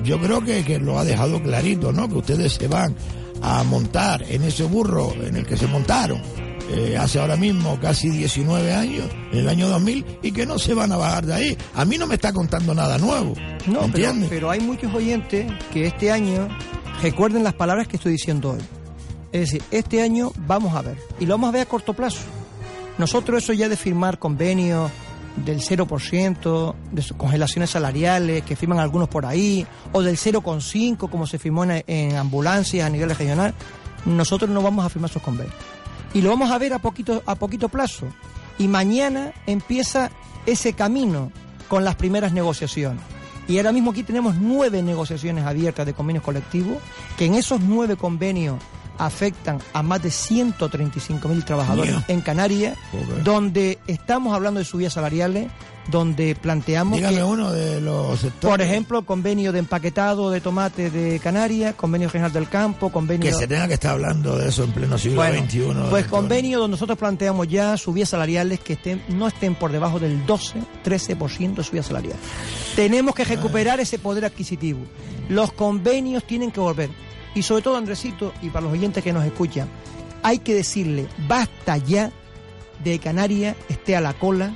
Yo creo que, que lo ha dejado clarito, ¿no? Que ustedes se van a montar en ese burro en el que se montaron eh, hace ahora mismo casi 19 años, en el año 2000, y que no se van a bajar de ahí. A mí no me está contando nada nuevo. No, pero, pero hay muchos oyentes que este año recuerden las palabras que estoy diciendo hoy. Es decir, este año vamos a ver, y lo vamos a ver a corto plazo. Nosotros eso ya de firmar convenios del 0%, de congelaciones salariales que firman algunos por ahí, o del 0,5% como se firmó en, en ambulancias a nivel regional, nosotros no vamos a firmar esos convenios. Y lo vamos a ver a poquito, a poquito plazo. Y mañana empieza ese camino con las primeras negociaciones. Y ahora mismo aquí tenemos nueve negociaciones abiertas de convenios colectivos, que en esos nueve convenios afectan a más de 135 mil trabajadores Mía. en Canarias, donde estamos hablando de subidas salariales, donde planteamos Dígame que, uno de los sectores por ejemplo, convenio de empaquetado de tomate de Canarias, convenio regional del campo, convenio... que se tenga que estar hablando de eso en pleno siglo Bueno, XXI. pues doctor. convenio donde nosotros planteamos ya subidas salariales que estén, no estén por debajo del 12-13% de subidas salariales. Tenemos que recuperar ese poder adquisitivo. Los convenios tienen que volver. Y sobre todo, Andresito, y para los oyentes que nos escuchan, hay que decirle, basta ya de Canarias esté a la cola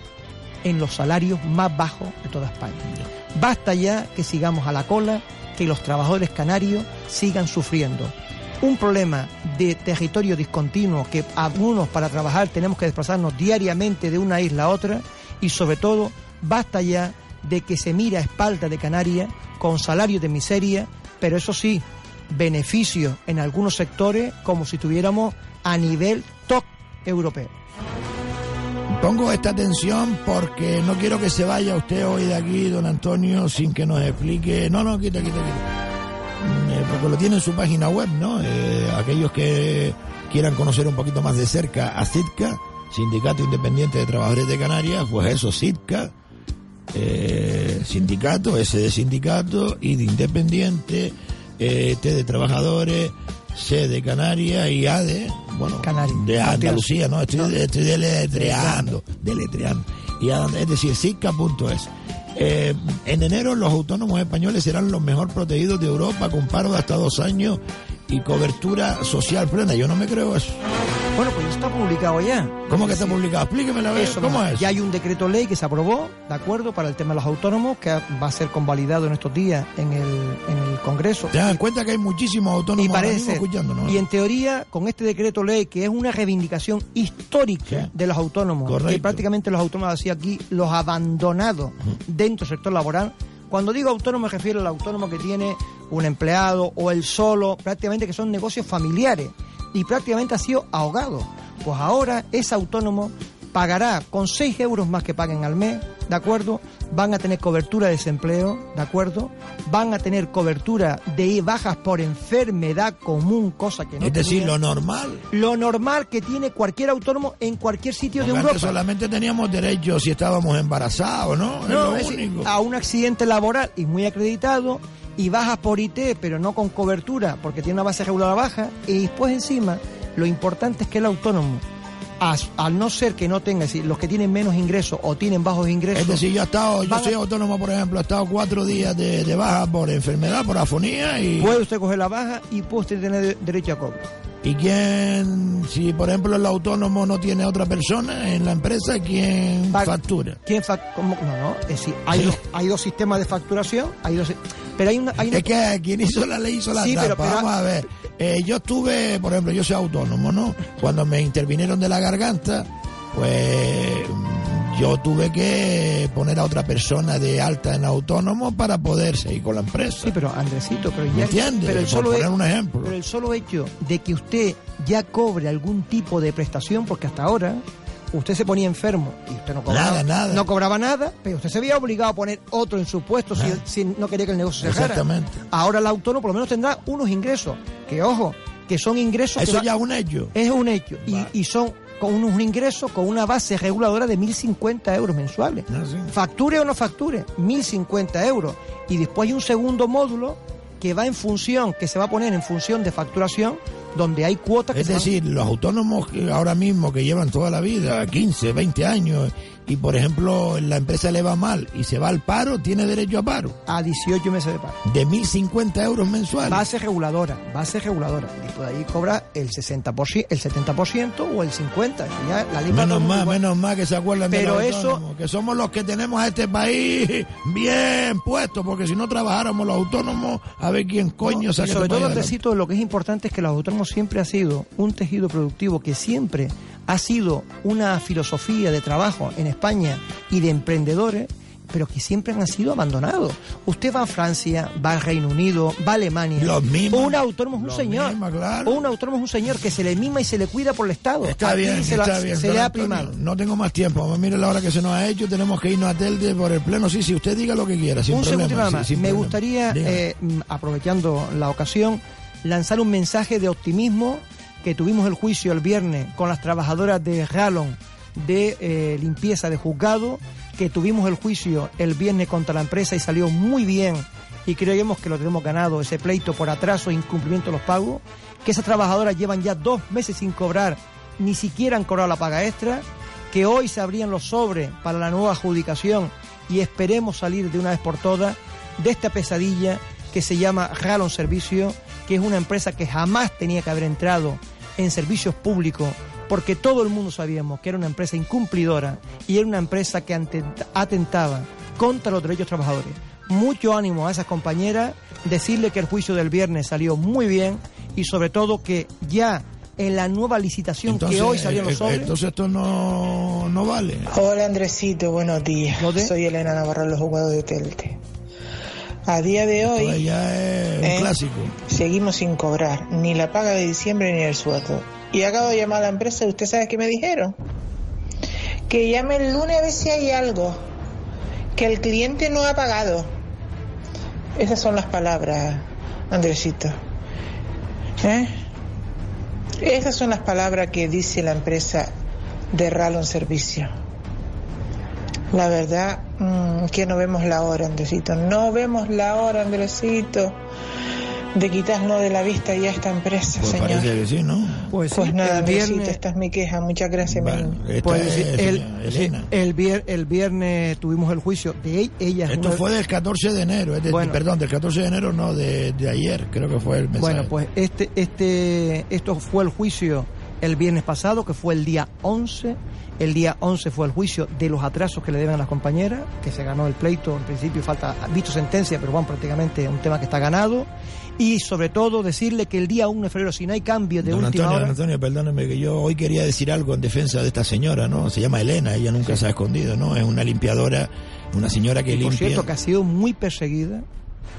en los salarios más bajos de toda España. Basta ya que sigamos a la cola, que los trabajadores canarios sigan sufriendo un problema de territorio discontinuo, que algunos para trabajar tenemos que desplazarnos diariamente de una isla a otra y sobre todo basta ya de que se mire a espalda de Canarias con salarios de miseria, pero eso sí, beneficios en algunos sectores como si tuviéramos a nivel top europeo. Pongo esta atención porque no quiero que se vaya usted hoy de aquí, don Antonio, sin que nos explique. No, no, quita, quita, quita. Eh, porque lo tiene en su página web, ¿no? Eh, aquellos que quieran conocer un poquito más de cerca a CITCA, Sindicato Independiente de Trabajadores de Canarias, pues eso, CITCA, eh, sindicato, S de sindicato, I de independiente, eh, T de trabajadores, C de Canarias y A de, bueno, de Andalucía, ¿no? Estoy, estoy deletreando, deletreando. Y a- es decir, CITCA.es. Eh, en enero los autónomos españoles serán los mejor protegidos de Europa con paro de hasta dos años y cobertura social plena. Yo no me creo eso. Bueno, pues está publicado ya. ¿Cómo que está publicado? Explíqueme la vez. Eso, ¿Cómo es? Ya hay un decreto ley que se aprobó, ¿de acuerdo? Para el tema de los autónomos, que va a ser convalidado en estos días en el, en el Congreso. Te das cuenta que hay muchísimos autónomos Y parece escuchándonos. Y en teoría, con este decreto ley, que es una reivindicación histórica de los autónomos, que Correcto. prácticamente los autónomos así aquí, los abandonados dentro del sector laboral. Cuando digo autónomo me refiero al autónomo que tiene un empleado o el solo, prácticamente que son negocios familiares y prácticamente ha sido ahogado. Pues ahora ese autónomo pagará con 6 euros más que paguen al mes, ¿de acuerdo? Van a tener cobertura de desempleo, ¿de acuerdo? Van a tener cobertura de bajas por enfermedad común, cosa que no es decir, tenían. lo normal. Lo normal que tiene cualquier autónomo en cualquier sitio de Europa. solamente teníamos derecho si estábamos embarazados, ¿no? es No, lo es decir, único. a un accidente laboral y muy acreditado y bajas por IT, pero no con cobertura porque tiene una base regular baja y después encima lo importante es que el autónomo as- al no ser que no tenga, es decir, los que tienen menos ingresos o tienen bajos ingresos. Es decir, yo he estado, yo a- soy autónomo, por ejemplo, he estado cuatro días de, de baja por enfermedad, por afonía y... Puede usted coger la baja y puede usted tener de- derecho a cobro. ¿Y quién, si por ejemplo el autónomo no tiene otra persona en la empresa, quién factura? ¿Quién fac- cómo? No, no, es decir, hay, dos, hay dos sistemas de facturación, hay dos, pero hay una... Hay una- Es que quien hizo la ley hizo la Sí, pero- Vamos a ver. Eh, yo estuve, por ejemplo, yo soy autónomo, ¿no? Cuando me intervinieron de la garganta, pues mm, yo tuve que poner a otra persona de alta en autónomo para poder seguir con la empresa. Sí, pero Andresito, pero ¿Me ya... entiendes? Pero el Por solo poner un ejemplo. Pero el solo hecho de que usted ya cobre algún tipo de prestación, porque hasta ahora usted se ponía enfermo y usted no cobraba Nada, nada. no cobraba nada, pero usted se había obligado a poner otro en su puesto si, si no quería que el negocio se dejara. Exactamente. Ahora el autónomo por lo menos tendrá unos ingresos, que ojo, que son ingresos... Eso que ya es un hecho. Es un hecho. Y, y son con unos ingresos con una base reguladora de 1.050 euros mensuales. Ah, Facture o no facture, 1.050 euros. Y después hay un segundo módulo que va en función, que se va a poner en función de facturación, donde hay cuotas que Es se van- decir, los autónomos que ahora mismo que llevan toda la vida, 15, 20 años, y por ejemplo la empresa le va mal y se va al paro, tiene derecho a paro. a 18 meses de paro. De 1.050 euros mensuales. Base reguladora, base reguladora. Después de ahí cobra el 60%, el 70% o el 50%. Ya la ley todo Menos más, menos más que se acuerdan de Pero los eso- autónomos, que somos los que tenemos a este país bien puesto, porque si no trabajáramos los autónomos, a ver quién coño Y saca sobre este todo, país adelante. Andresito, lo que es importante es que los autónomos siempre ha sido un tejido productivo que siempre ha sido una filosofía de trabajo en España y de emprendedores, pero que siempre han sido abandonados. Usted va a Francia, va al Reino Unido, va a Alemania. Los mismos, Un autónomo es un señor. mismos, claro. Un autónomo es un señor que se le mima y se le cuida por el Estado. Está Aquí bien, se, la- está bien. se le ha primado. No tengo más tiempo. Mire la hora que se nos ha hecho. Tenemos que irnos a Telde por el pleno. Sí, sí, usted diga lo que quiera. Sin un problema, segundo nada más. Me problema. gustaría, eh, mm, aprovechando la ocasión, lanzar un mensaje de optimismo que tuvimos el juicio el viernes con las trabajadoras de Ralon de eh, limpieza de juzgado, que tuvimos el juicio el viernes contra la empresa y salió muy bien y creemos que lo tenemos ganado, ese pleito por atraso e incumplimiento de los pagos, que esas trabajadoras llevan ya dos meses sin cobrar, ni siquiera han cobrado la paga extra, que hoy se abrían los sobres para la nueva adjudicación y esperemos salir de una vez por todas de esta pesadilla que se llama Ralon Servicio, que es una empresa que jamás tenía que haber entrado en servicios públicos, porque todo el mundo sabíamos que era una empresa incumplidora y era una empresa que atentaba contra los derechos trabajadores. Mucho ánimo a esas compañeras, decirle que el juicio del viernes salió muy bien y sobre todo que ya en la nueva licitación Entonces, que hoy salieron los eh, sobres. entonces esto no, no vale. Hola Andresito, buenos días. Soy Elena Navarro, los jugadores de Telte. A día de hoy es ¿eh? Seguimos sin cobrar ni la paga de diciembre ni el sueldo. Y acabo de llamar a la empresa y usted sabe qué me dijeron. Que llame el lunes a ver si hay algo. Que el cliente no ha pagado. Esas son las palabras, Andresito. ¿Eh? Esas son las palabras que dice la empresa de Ralon Servicio. La verdad mm, que no vemos la hora, Andresito. No vemos la hora, Andresito, de quitarnos de la vista ya esta empresa, Pues señor. parece que sí, ¿no? Pues, Pues sí, nada, viernes- esta es mi queja. Muchas gracias, mi Pues, es, el, el, vier- el viernes tuvimos el juicio de e- ella. es Esto una- fue del 14 de enero, es de- Bueno. perdón, del 14 de enero, no, de, de ayer, creo que fue el mensaje. Bueno, pues este, este, esto fue el juicio el viernes pasado, que fue el día 11. El día 11 fue el juicio de los atrasos que le deben a las compañeras, que se ganó el pleito, en principio falta, visto sentencia, pero bueno, prácticamente es un tema que está ganado. Y sobre todo decirle que el día 1 de febrero, si no hay cambio de Don última Antonio, hora... don Antonio, perdóneme que yo hoy quería decir algo en defensa de esta señora, ¿no? Se llama Elena, ella nunca se ha escondido, ¿no? Es una limpiadora, una señora que y por limpia. cierto, que ha sido muy perseguida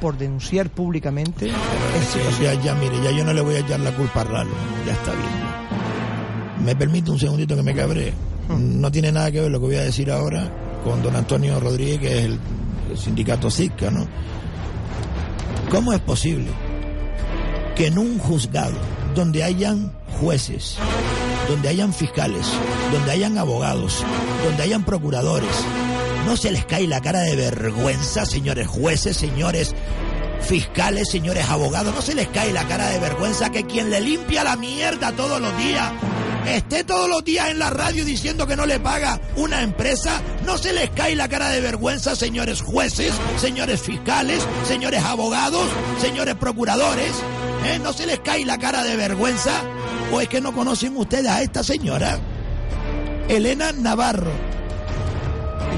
por denunciar públicamente. Sí, ya, ya, mire, ya yo no le voy a echar la culpa a Ralo, ya está bien. ¿Me permite un segundito que me cabré? No tiene nada que ver lo que voy a decir ahora con don Antonio Rodríguez, que es el, el sindicato CICA, ¿no? ¿Cómo es posible que en un juzgado donde hayan jueces, donde hayan fiscales, donde hayan abogados, donde hayan procuradores, no se les cae la cara de vergüenza, señores jueces, señores fiscales, señores abogados, no se les cae la cara de vergüenza que quien le limpia la mierda todos los días esté todos los días en la radio diciendo que no le paga una empresa, no se les cae la cara de vergüenza, señores jueces, señores fiscales, señores abogados, señores procuradores, ¿eh? no se les cae la cara de vergüenza, o es que no conocen ustedes a esta señora, Elena Navarro.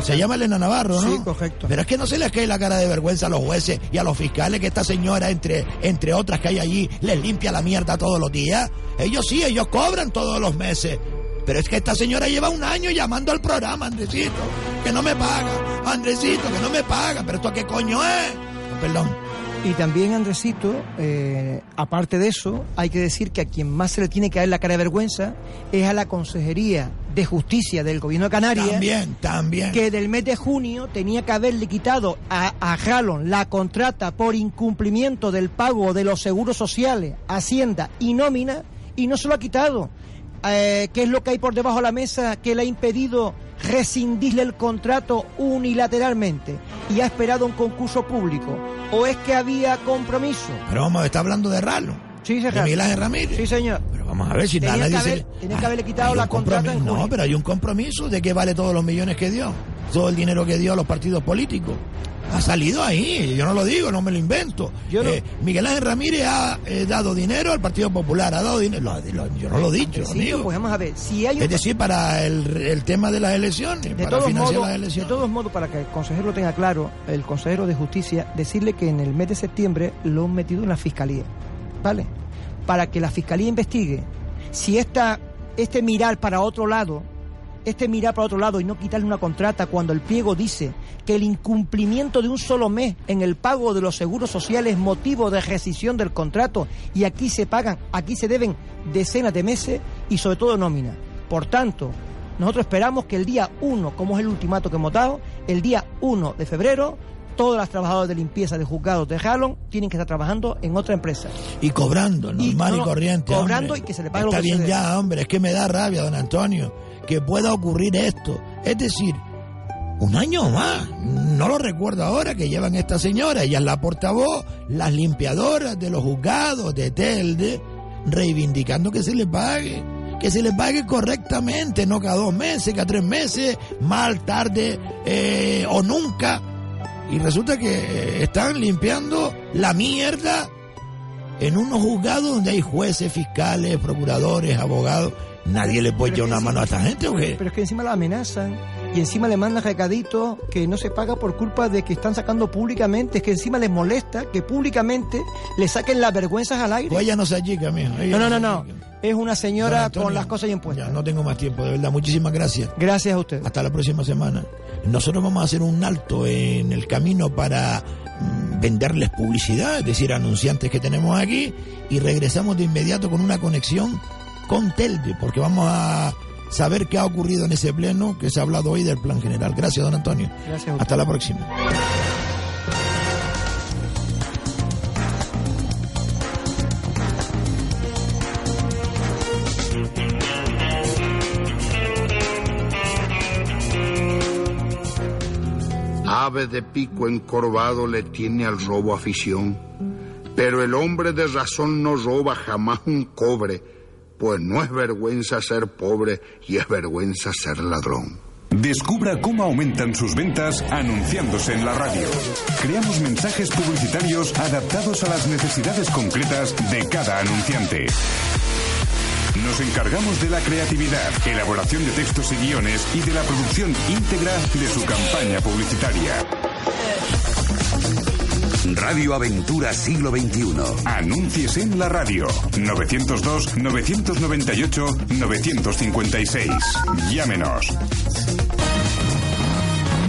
Se llama Elena Navarro, ¿no? Sí, correcto. Pero es que no se les cae la cara de vergüenza a los jueces y a los fiscales que esta señora, entre, entre otras que hay allí, les limpia la mierda todos los días. Ellos sí, ellos cobran todos los meses. Pero es que esta señora lleva un año llamando al programa, Andresito, que no me paga. Andresito, que no me paga. Pero esto qué coño es. Perdón. Y también, Andresito, eh, aparte de eso, hay que decir que a quien más se le tiene que dar la cara de vergüenza es a la Consejería de Justicia del Gobierno de Canarias. También, también. Que del mes de junio tenía que haberle quitado a, a Jalon la contrata por incumplimiento del pago de los seguros sociales, Hacienda y nómina, y no se lo ha quitado. Eh, ¿Qué es lo que hay por debajo de la mesa que le ha impedido rescindirle el contrato unilateralmente y ha esperado un concurso público? ¿O es que había compromiso? Pero vamos, está hablando de Ralo. Sí, De Miguel Ángel Ramírez. Sí, señor. Pero vamos a ver si Tenía nadie que haber- le- tenía que haberle Ah, quitado hay la contrata en. No, pero hay un compromiso de que vale todos los millones que dio. Todo el dinero que dio a los partidos políticos. Ha salido ahí, yo no lo digo, no me lo invento. Eh, Miguel Ángel Ramírez ha eh, dado dinero al Partido Popular, ha dado dinero. lo- lo- yo no lo he dicho, amigo. pues vamos a ver, si hay un Es decir, para el, el tema de las elecciones, De para financiar las de elecciones. todos modos, para que el consejero lo tenga claro, el consejero de justicia, decirle que en el mes de septiembre lo han metido en la fiscalía, ¿vale? Para que la fiscalía investigue si esta, este mirar para otro lado, este mirar para otro lado y no quitarle una contrata cuando el pliego dice que el incumplimiento de un solo mes en el pago de los seguros sociales es motivo de rescisión del contrato y aquí se pagan, aquí se deben decenas de meses y sobre todo nómina. Por tanto, nosotros esperamos que el día 1, como es el ultimato que hemos dado, el día 1 de febrero, todas las trabajadoras de limpieza de juzgados de Jalón tienen que estar trabajando en otra empresa. Y cobrando, normal y, no, no, corriente. cobrando hombre. y que se le pague lo Está que se bien ya, hombre, es que me da rabia, don Antonio, que pueda ocurrir esto. Es decir, un año más, no lo recuerdo ahora, que llevan esta señora, ella es la portavoz, las limpiadoras de los juzgados de Telde, reivindicando que se le pague. Que se le pague correctamente, no cada dos meses, cada tres meses, mal, tarde eh, o nunca. Y resulta que eh, están limpiando la mierda en unos juzgados donde hay jueces, fiscales, procuradores, abogados. Nadie le puede echar una mano a esta gente, ¿o qué? Pero es que encima la amenazan y encima le mandan recaditos que no se paga por culpa de que están sacando públicamente. Es que encima les molesta que públicamente le saquen las vergüenzas al aire. Pues ella no se achica, mijo. No, no, no, no. es una señora Antonio, con las cosas bien puestas. Ya no tengo más tiempo, de verdad. Muchísimas gracias. Gracias a usted. Hasta la próxima semana. Nosotros vamos a hacer un alto en el camino para mm, venderles publicidad, es decir, anunciantes que tenemos aquí, y regresamos de inmediato con una conexión con Telde, porque vamos a saber qué ha ocurrido en ese pleno que se ha hablado hoy del plan general. Gracias, don Antonio. Gracias. Hasta la próxima. Ave de pico encorvado le tiene al robo afición, pero el hombre de razón no roba jamás un cobre, pues no es vergüenza ser pobre y es vergüenza ser ladrón. Descubra cómo aumentan sus ventas anunciándose en la radio. Creamos mensajes publicitarios adaptados a las necesidades concretas de cada anunciante. Nos encargamos de la creatividad, elaboración de textos y guiones y de la producción íntegra de su campaña publicitaria. Radio Aventura Siglo XXI. Anúnciese en la radio. 902-998-956. Llámenos.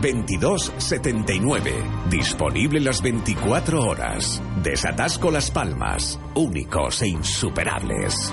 22 79. Disponible las 24 horas. Desatasco Las Palmas. Únicos e insuperables.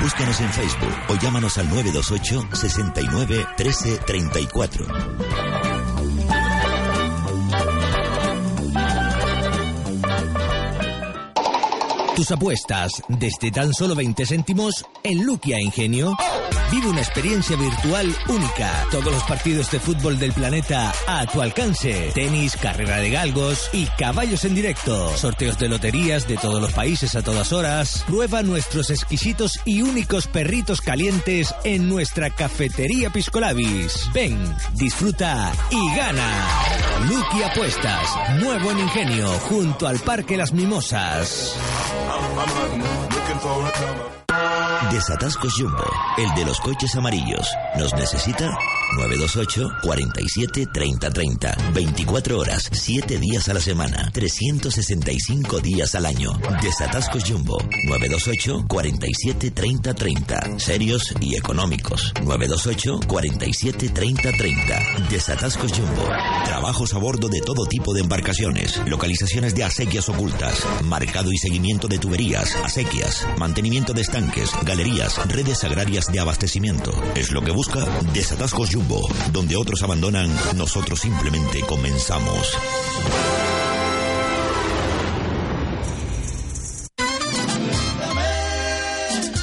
Búscanos en Facebook o llámanos al 928 69 13 34. Tus apuestas desde tan solo 20 céntimos en Luquia Ingenio. Vive una experiencia virtual única. Todos los partidos de fútbol del planeta a tu alcance. Tenis, carrera de galgos y caballos en directo. Sorteos de loterías de todos los países a todas horas. Prueba nuestros exquisitos y únicos perritos calientes en nuestra cafetería Piscolabis. Ven, disfruta y gana. Lucky Apuestas, nuevo en Ingenio, junto al Parque Las Mimosas. Desatascos Jumbo, el de los coches amarillos. ¿Nos necesita? 928 47 30 30. 24 horas, 7 días a la semana, 365 días al año. Desatascos Jumbo, 928 47 30 30. Serios y económicos. 928 47 30 30. Desatascos Jumbo. Trabajos a bordo de todo tipo de embarcaciones. Localizaciones de acequias ocultas. Marcado y seguimiento de tuberías, acequias. Mantenimiento de estanques, galerías, redes agrarias de abastecimiento. Es lo que busca Desatascos Jumbo. Donde otros abandonan, nosotros simplemente comenzamos.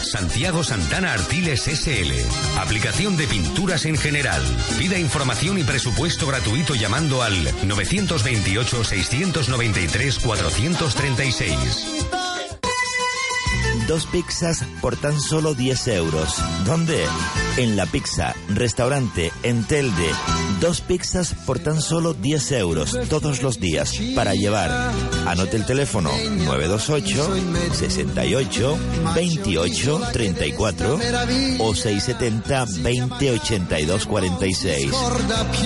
Santiago Santana Artiles SL. Aplicación de pinturas en general. Pida información y presupuesto gratuito llamando al 928 693 436. Dos pizzas por tan solo 10 euros. ¿Dónde? En La Pizza, restaurante en Telde. Dos pizzas por tan solo 10 euros todos los días para llevar. Anote el teléfono 928 68 28 34 o 670 20 82 46.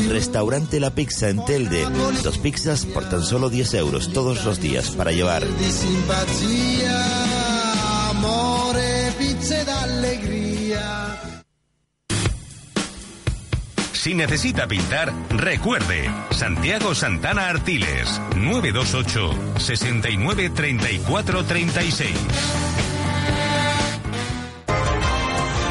Restaurante La Pizza en Telde. Dos pizzas por tan solo 10 euros todos los días para llevar. D'allegria. Si necesita pintar, recuerde, Santiago Santana Artiles, 928 69 34 36.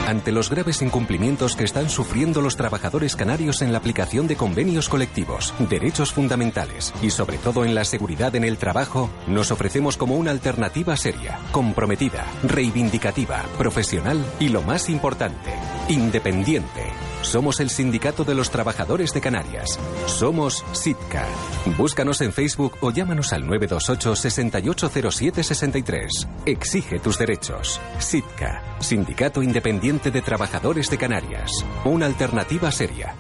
Ante los graves incumplimientos que están sufriendo los trabajadores canarios en la aplicación de convenios colectivos, derechos fundamentales y sobre todo en la seguridad en el trabajo, nos ofrecemos como una alternativa seria, comprometida, reivindicativa, profesional y lo más importante, independiente. Somos el Sindicato de los Trabajadores de Canarias. Somos SITCA. Búscanos en Facebook o llámanos al 928 680763. Exige tus derechos. SITCA, Sindicato Independiente de Trabajadores de Canarias. Una alternativa seria.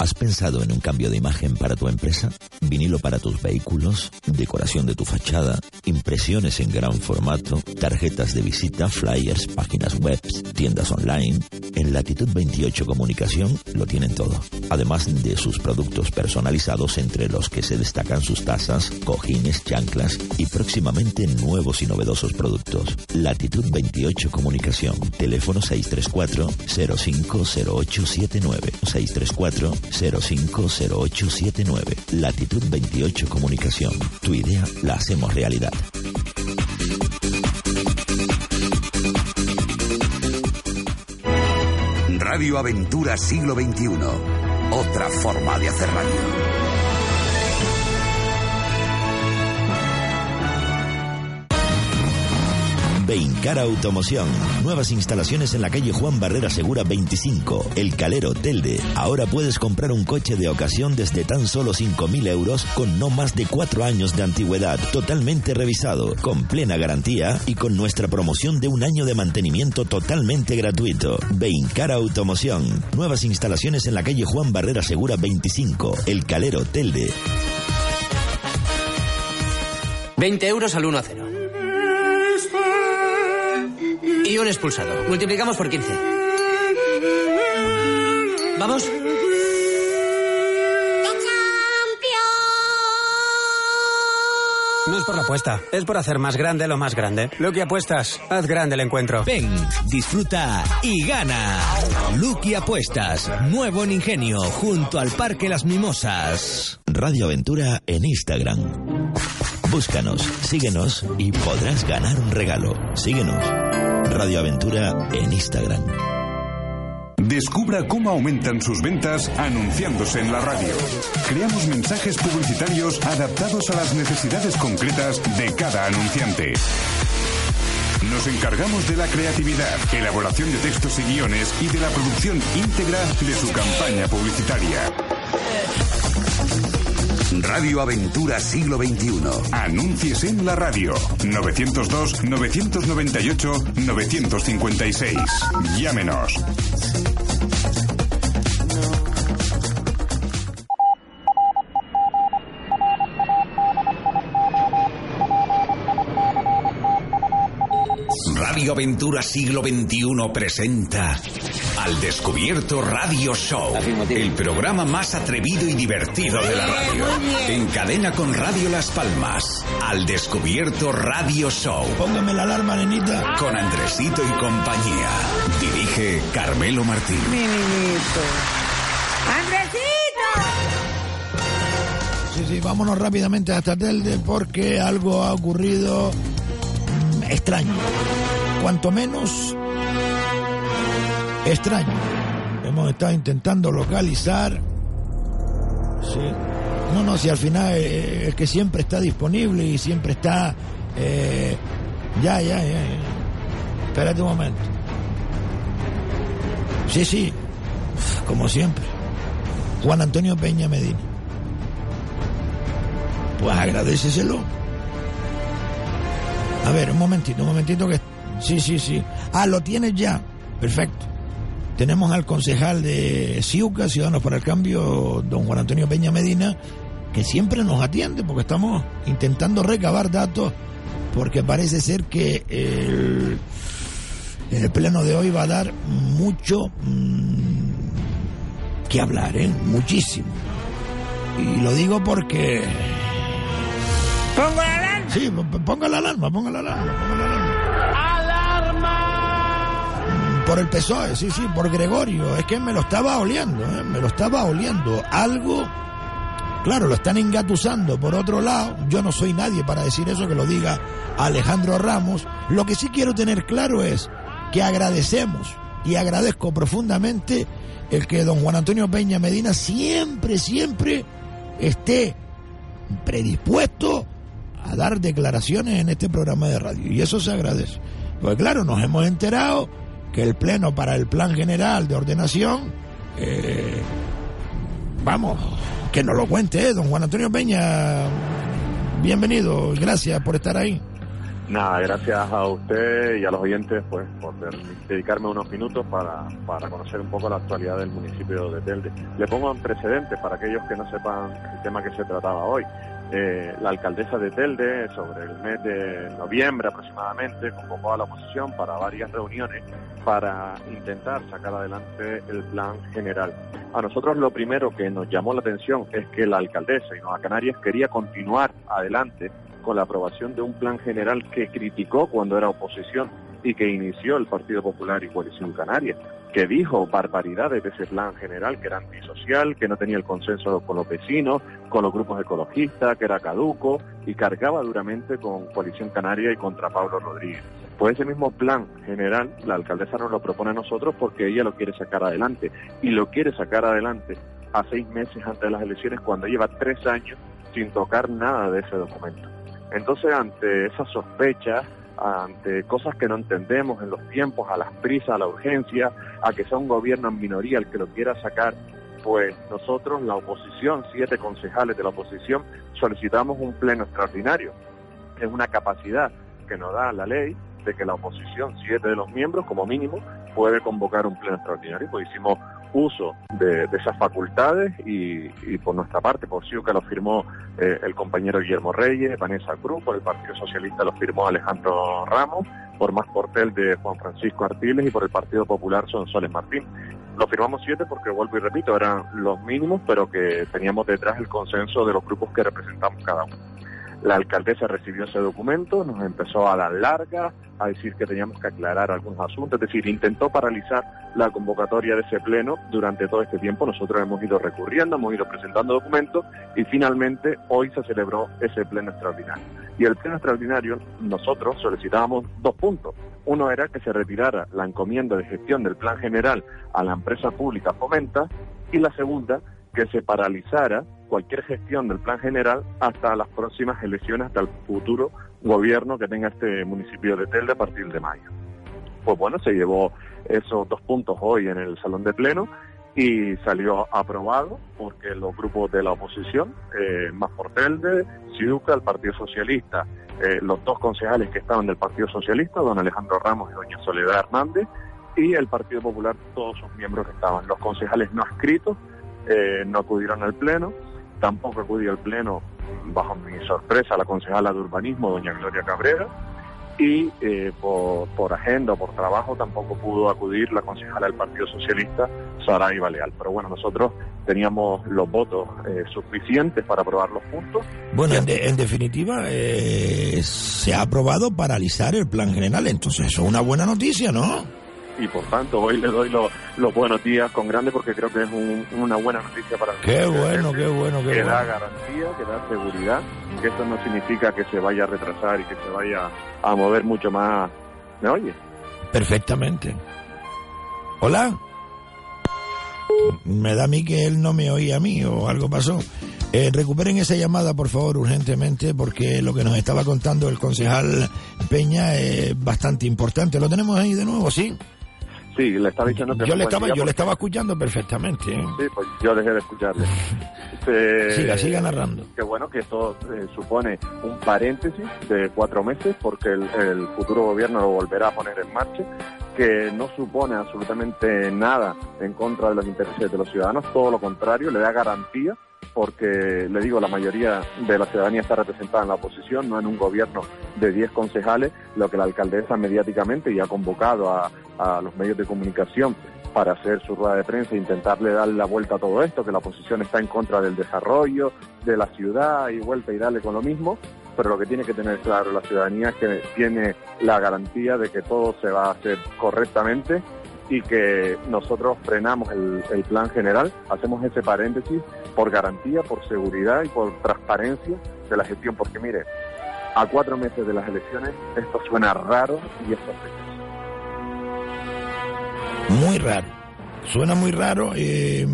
¿Has pensado en un cambio de imagen para tu empresa? ¿Vinilo para tus vehículos? ¿Decoración de tu fachada? ¿Impresiones en gran formato? ¿Tarjetas de visita? ¿Flyers? ¿Páginas web? ¿Tiendas online? En Latitud 28 Comunicación lo tienen todo. Además de sus productos personalizados entre los que se destacan sus tazas, cojines, chanclas y próximamente nuevos y novedosos productos. Latitud 28 Comunicación. Teléfono 634 050879 634 050879. Latitud 28 Comunicación. Tu idea la hacemos realidad. Radio Aventura Siglo XXI. Otra forma de hacer radio. Beincar Automoción. Nuevas instalaciones en la calle Juan Barrera Segura 25, El Calero, Telde. Ahora puedes comprar un coche de ocasión desde tan solo 5.000 euros con no más de 4 años de antigüedad, totalmente revisado, con plena garantía y con nuestra promoción de un año de mantenimiento totalmente gratuito. Beincar Automoción. Nuevas instalaciones en la calle Juan Barrera Segura 25, El Calero, Telde. 20 euros al 1 a 0. Y un expulsado. Multiplicamos por 15. ¿Vamos? No es por la apuesta, es por hacer más grande lo más grande. Lo que apuestas, haz grande el encuentro. Ven, disfruta y gana. Lucky Apuestas, nuevo en Ingenio, junto al Parque Las Mimosas. Radio Aventura en Instagram. Búscanos, síguenos y podrás ganar un regalo. Síguenos. Radio Aventura en Instagram. Descubra cómo aumentan sus ventas anunciándose en la radio. Creamos mensajes publicitarios adaptados a las necesidades concretas de cada anunciante. Nos encargamos de la creatividad, elaboración de textos y guiones y de la producción íntegra de su campaña publicitaria. Radio Aventura Siglo XXI. Anuncies en la radio. 902-998-956. Llámenos. Radio Aventura Siglo XXI presenta Al Descubierto Radio Show, el programa más atrevido y divertido de la radio. En cadena con Radio Las Palmas, Al Descubierto Radio Show. Póngame la alarma, nenita. Con Andresito y compañía. Dirige Carmelo Martín. Mi niñito. ¡Andresito! Sí, sí, vámonos rápidamente hasta Telde porque algo ha ocurrido mm, extraño. Cuanto menos extraño. Hemos estado intentando localizar. Sí. No, no, si al final eh, es que siempre está disponible y siempre está. eh, ya, ya, ya. ya. Espérate un momento. Sí, sí, como siempre. Juan Antonio Peña Medina. Pues agradeceselo. A ver, un momentito, un momentito que... Sí, sí, sí. Ah, lo tienes ya. Perfecto. Tenemos al concejal de Ciuca, Ciudadanos para el Cambio, don Juan Antonio Peña Medina, que siempre nos atiende porque estamos intentando recabar datos porque parece ser que el, el pleno de hoy va a dar mucho mmm, que hablar, ¿eh? Muchísimo. Y lo digo porque... ¿Pongo la alarma? Sí, ponga la alarma, ponga la alarma, ponga la alarma. Por el PSOE, sí, sí, por Gregorio. Es que me lo estaba oliendo, ¿eh? me lo estaba oliendo. Algo, claro, lo están engatusando. Por otro lado, yo no soy nadie para decir eso, que lo diga Alejandro Ramos. Lo que sí quiero tener claro es que agradecemos y agradezco profundamente el que don Juan Antonio Peña Medina siempre, siempre esté predispuesto a dar declaraciones en este programa de radio. Y eso se agradece. Pues claro, nos hemos enterado que el Pleno para el Plan General de Ordenación, eh, vamos, que nos lo cuente, ¿eh? don Juan Antonio Peña, bienvenido, gracias por estar ahí. Nada, gracias a usted y a los oyentes pues por dedicarme unos minutos para, para conocer un poco la actualidad del municipio de Telde. Le pongo antecedentes para aquellos que no sepan el tema que se trataba hoy. Eh, la alcaldesa de Telde, sobre el mes de noviembre aproximadamente, convocó a la oposición para varias reuniones para intentar sacar adelante el plan general. A nosotros lo primero que nos llamó la atención es que la alcaldesa y Nueva Canarias quería continuar adelante con la aprobación de un plan general que criticó cuando era oposición y que inició el Partido Popular y Coalición Canaria, que dijo barbaridades de ese plan general, que era antisocial, que no tenía el consenso con los vecinos, con los grupos ecologistas, que era caduco y cargaba duramente con Coalición Canaria y contra Pablo Rodríguez. Pues ese mismo plan general, la alcaldesa nos lo propone a nosotros porque ella lo quiere sacar adelante y lo quiere sacar adelante a seis meses antes de las elecciones cuando lleva tres años sin tocar nada de ese documento. Entonces, ante esas sospechas, ante cosas que no entendemos en los tiempos, a las prisas, a la urgencia, a que sea un gobierno en minoría el que lo quiera sacar, pues nosotros, la oposición, siete concejales de la oposición, solicitamos un pleno extraordinario. Es una capacidad que nos da la ley de que la oposición, siete de los miembros como mínimo, puede convocar un pleno extraordinario. Pues hicimos uso de, esas facultades y, por nuestra parte, por que lo firmó eh, el compañero Guillermo Reyes, Vanessa Cruz, por el Partido Socialista lo firmó Alejandro Ramos, por más portel de Juan Francisco Artiles y por el Partido Popular son Soles Martín. Lo firmamos siete porque, vuelvo y repito, eran los mínimos, pero que teníamos detrás el consenso de los grupos que representamos cada uno. La alcaldesa recibió ese documento, nos empezó a dar larga, a decir que teníamos que aclarar algunos asuntos, es decir, intentó paralizar la convocatoria de ese pleno durante todo este tiempo. Nosotros hemos ido recurriendo, hemos ido presentando documentos y finalmente hoy se celebró ese pleno extraordinario. Y el pleno extraordinario nosotros solicitábamos dos puntos. Uno era que se retirara la encomienda de gestión del plan general a la empresa pública Fomenta y la segunda que se paralizara cualquier gestión del plan general hasta las próximas elecciones, hasta el futuro gobierno que tenga este municipio de Telde a partir de mayo. Pues bueno, se llevó esos dos puntos hoy en el salón de pleno y salió aprobado porque los grupos de la oposición, eh, Más por Telde, Ciuca, el Partido Socialista, eh, los dos concejales que estaban del Partido Socialista, don Alejandro Ramos y doña Soledad Hernández, y el Partido Popular, todos sus miembros que estaban. Los concejales no escritos eh, no acudieron al Pleno, tampoco acudió al Pleno, bajo mi sorpresa, la concejala de Urbanismo, doña Gloria Cabrera, y eh, por, por, agenda por trabajo tampoco pudo acudir la concejala del Partido Socialista, Saray Baleal. Pero bueno, nosotros teníamos los votos eh, suficientes para aprobar los puntos. Bueno, en, en definitiva, eh, se ha aprobado paralizar el plan general, entonces eso es una buena noticia, ¿no? Y por tanto hoy le doy los buenos días con grande porque creo que es una buena noticia para Qué bueno, qué bueno, qué que bueno. da garantía, que da seguridad, que esto no significa que se vaya a retrasar y que se vaya a mover mucho más. ¿Me oye? Perfectamente. Hola. Me da a mí que él no me oía a mí o algo pasó. Eh, recuperen esa llamada, por favor, urgentemente, porque lo que nos estaba contando el concejal Peña es bastante importante. ¿Lo tenemos ahí de nuevo, sí? Sí, le estaba diciendo que... Yo, le estaba, yo le estaba escuchando perfectamente. ¿eh? Sí, pues yo dejé de escucharle. Eh, Siga, siga narrando. Que bueno, que esto eh, supone un paréntesis de cuatro meses porque el, el futuro gobierno lo volverá a poner en marcha, que no supone absolutamente nada en contra de los intereses de los ciudadanos, todo lo contrario, le da garantía porque, le digo, la mayoría de la ciudadanía está representada en la oposición, no en un gobierno de 10 concejales, lo que la alcaldesa mediáticamente y ha convocado a, a los medios de comunicación para hacer su rueda de prensa e intentarle dar la vuelta a todo esto, que la oposición está en contra del desarrollo de la ciudad y vuelta y darle con lo mismo, pero lo que tiene que tener claro la ciudadanía es que tiene la garantía de que todo se va a hacer correctamente y que nosotros frenamos el, plan general, hacemos ese paréntesis por garantía, por seguridad y por transparencia de la gestión, porque mire, a cuatro meses de las elecciones esto suena raro y es sospechoso. Muy raro. Suena muy raro. eh,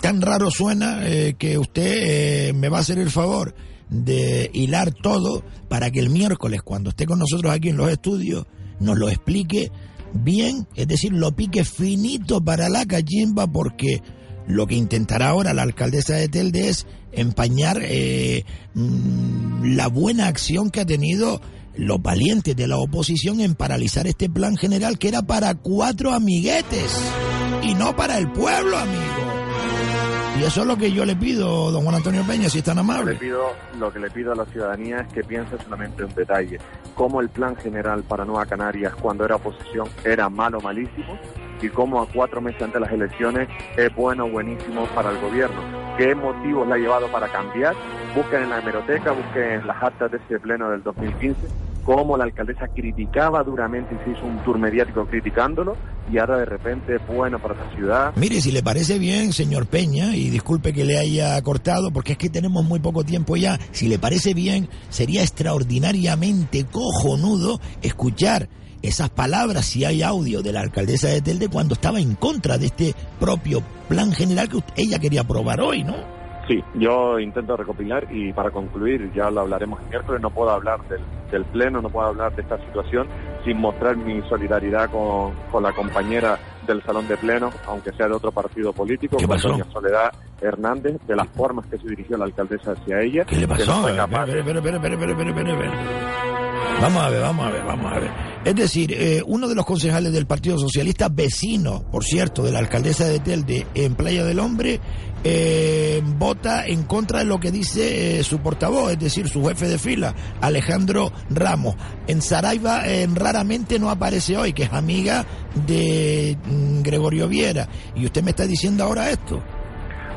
tan raro suena eh, que usted eh, me va a hacer el favor de hilar todo para que el miércoles, cuando esté con nosotros aquí en los estudios, nos lo explique bien, es decir, lo pique finito para la cachimba, porque lo que intentará ahora la alcaldesa de Telde es empañar eh, mm, la buena acción que ha tenido los valientes de la oposición en paralizar este plan general que era para cuatro amiguetes y no para el pueblo, amigo. Y eso es lo que yo le pido, don Juan Antonio Peña, si es tan Le amable. pido, lo que le pido a la ciudadanía es que piense solamente un detalle, cómo el plan general para Nueva Canarias cuando era oposición era malo, malísimo, y cómo a cuatro meses antes de las elecciones es bueno, buenísimo para el gobierno. ¿Qué motivos le ha llevado para cambiar? Busquen en la hemeroteca, busquen en las actas de ese pleno del 2015 cómo la alcaldesa criticaba duramente y se hizo un tour mediático criticándolo y ahora de repente bueno para la ciudad. Mire, si le parece bien, señor Peña, y disculpe que le haya cortado, porque es que tenemos muy poco tiempo ya, si le parece bien, sería extraordinariamente cojonudo escuchar esas palabras, si hay audio de la alcaldesa de Telde, cuando estaba en contra de este propio plan general que ella quería aprobar hoy, ¿no? Sí, yo intento recopilar y para concluir, ya lo hablaremos el miércoles, no puedo hablar del, del pleno, no puedo hablar de esta situación sin mostrar mi solidaridad con, con la compañera del salón de pleno, aunque sea de otro partido político, ¿Qué con pasó? doña Soledad Hernández, de las formas que se dirigió la alcaldesa hacia ella. ¿Qué le pasó? espera, espera. Vamos a ver, vamos a ver, vamos a ver. Es decir, eh, uno de los concejales del Partido Socialista, vecino, por cierto, de la alcaldesa de Telde en Playa del Hombre, eh, vota en contra de lo que dice eh, su portavoz, es decir, su jefe de fila, Alejandro Ramos. En Saraiva raramente no aparece hoy, que es amiga de mm, Gregorio Viera. Y usted me está diciendo ahora esto.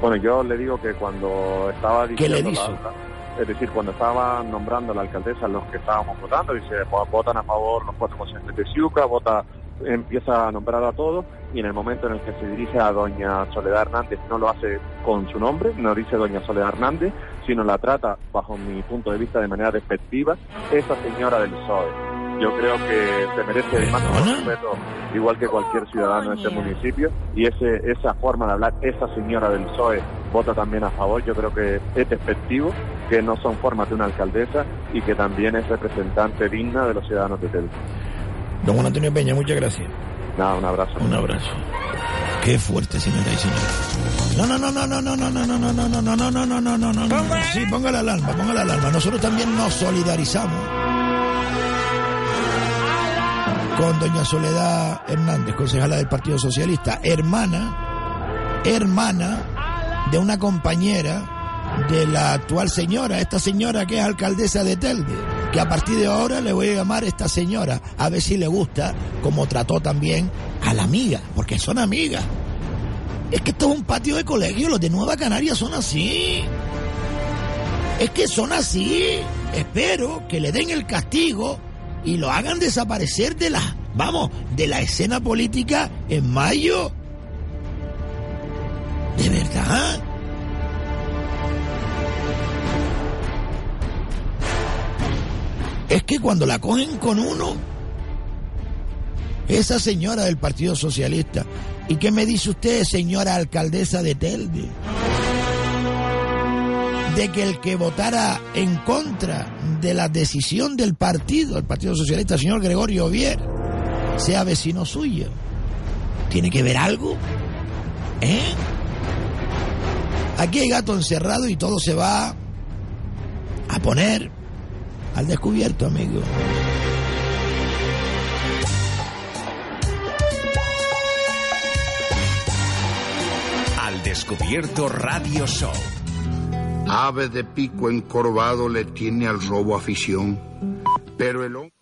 Bueno, yo le digo que cuando estaba ¿Qué le diciendo dice? la- es decir, cuando estaba nombrando a la alcaldesa los que estábamos votando, dice, votan a favor los cuatro consejos de Ciuca, vota, empieza a nombrar a todos y en el momento en el que se dirige a doña Soledad Hernández no lo hace con su nombre, no dice doña Soledad Hernández, sino la trata, bajo mi punto de vista, de manera despectiva, esa señora del PSOE. Yo creo que se merece máximo respeto, igual que cualquier ciudadano de este municipio, y ese esa forma de hablar, esa señora del PSOE vota también a favor, yo creo que es despectivo, que no son formas de una alcaldesa y que también es representante digna de los ciudadanos de Tel. Don Juan Antonio Peña, muchas gracias. Nada, un abrazo. Un abrazo. Qué fuerte, señora y señores. No, no, no, no, no, no, no, no, no, no, no, no, no, no, no, no, no, no, no. Sí, ponga la alarma, ponga la alarma. Nosotros también nos solidarizamos con doña Soledad Hernández, concejala del Partido Socialista, hermana, hermana de una compañera de la actual señora, esta señora que es alcaldesa de Telde, que a partir de ahora le voy a llamar esta señora, a ver si le gusta, como trató también a la amiga, porque son amigas. Es que esto es un patio de colegio, los de Nueva Canaria son así. Es que son así. Espero que le den el castigo y lo hagan desaparecer de la, vamos, de la escena política en mayo. ¿De verdad? Es que cuando la cogen con uno, esa señora del Partido Socialista, ¿y qué me dice usted, señora alcaldesa de Telde? De que el que votara en contra de la decisión del partido, el Partido Socialista, señor Gregorio Vier, sea vecino suyo? ¿Tiene que ver algo? ¿Eh? Aquí hay gato encerrado y todo se va a poner al descubierto, amigo. Al descubierto Radio Show. Ave de pico encorvado le tiene al robo afición, pero el hombre...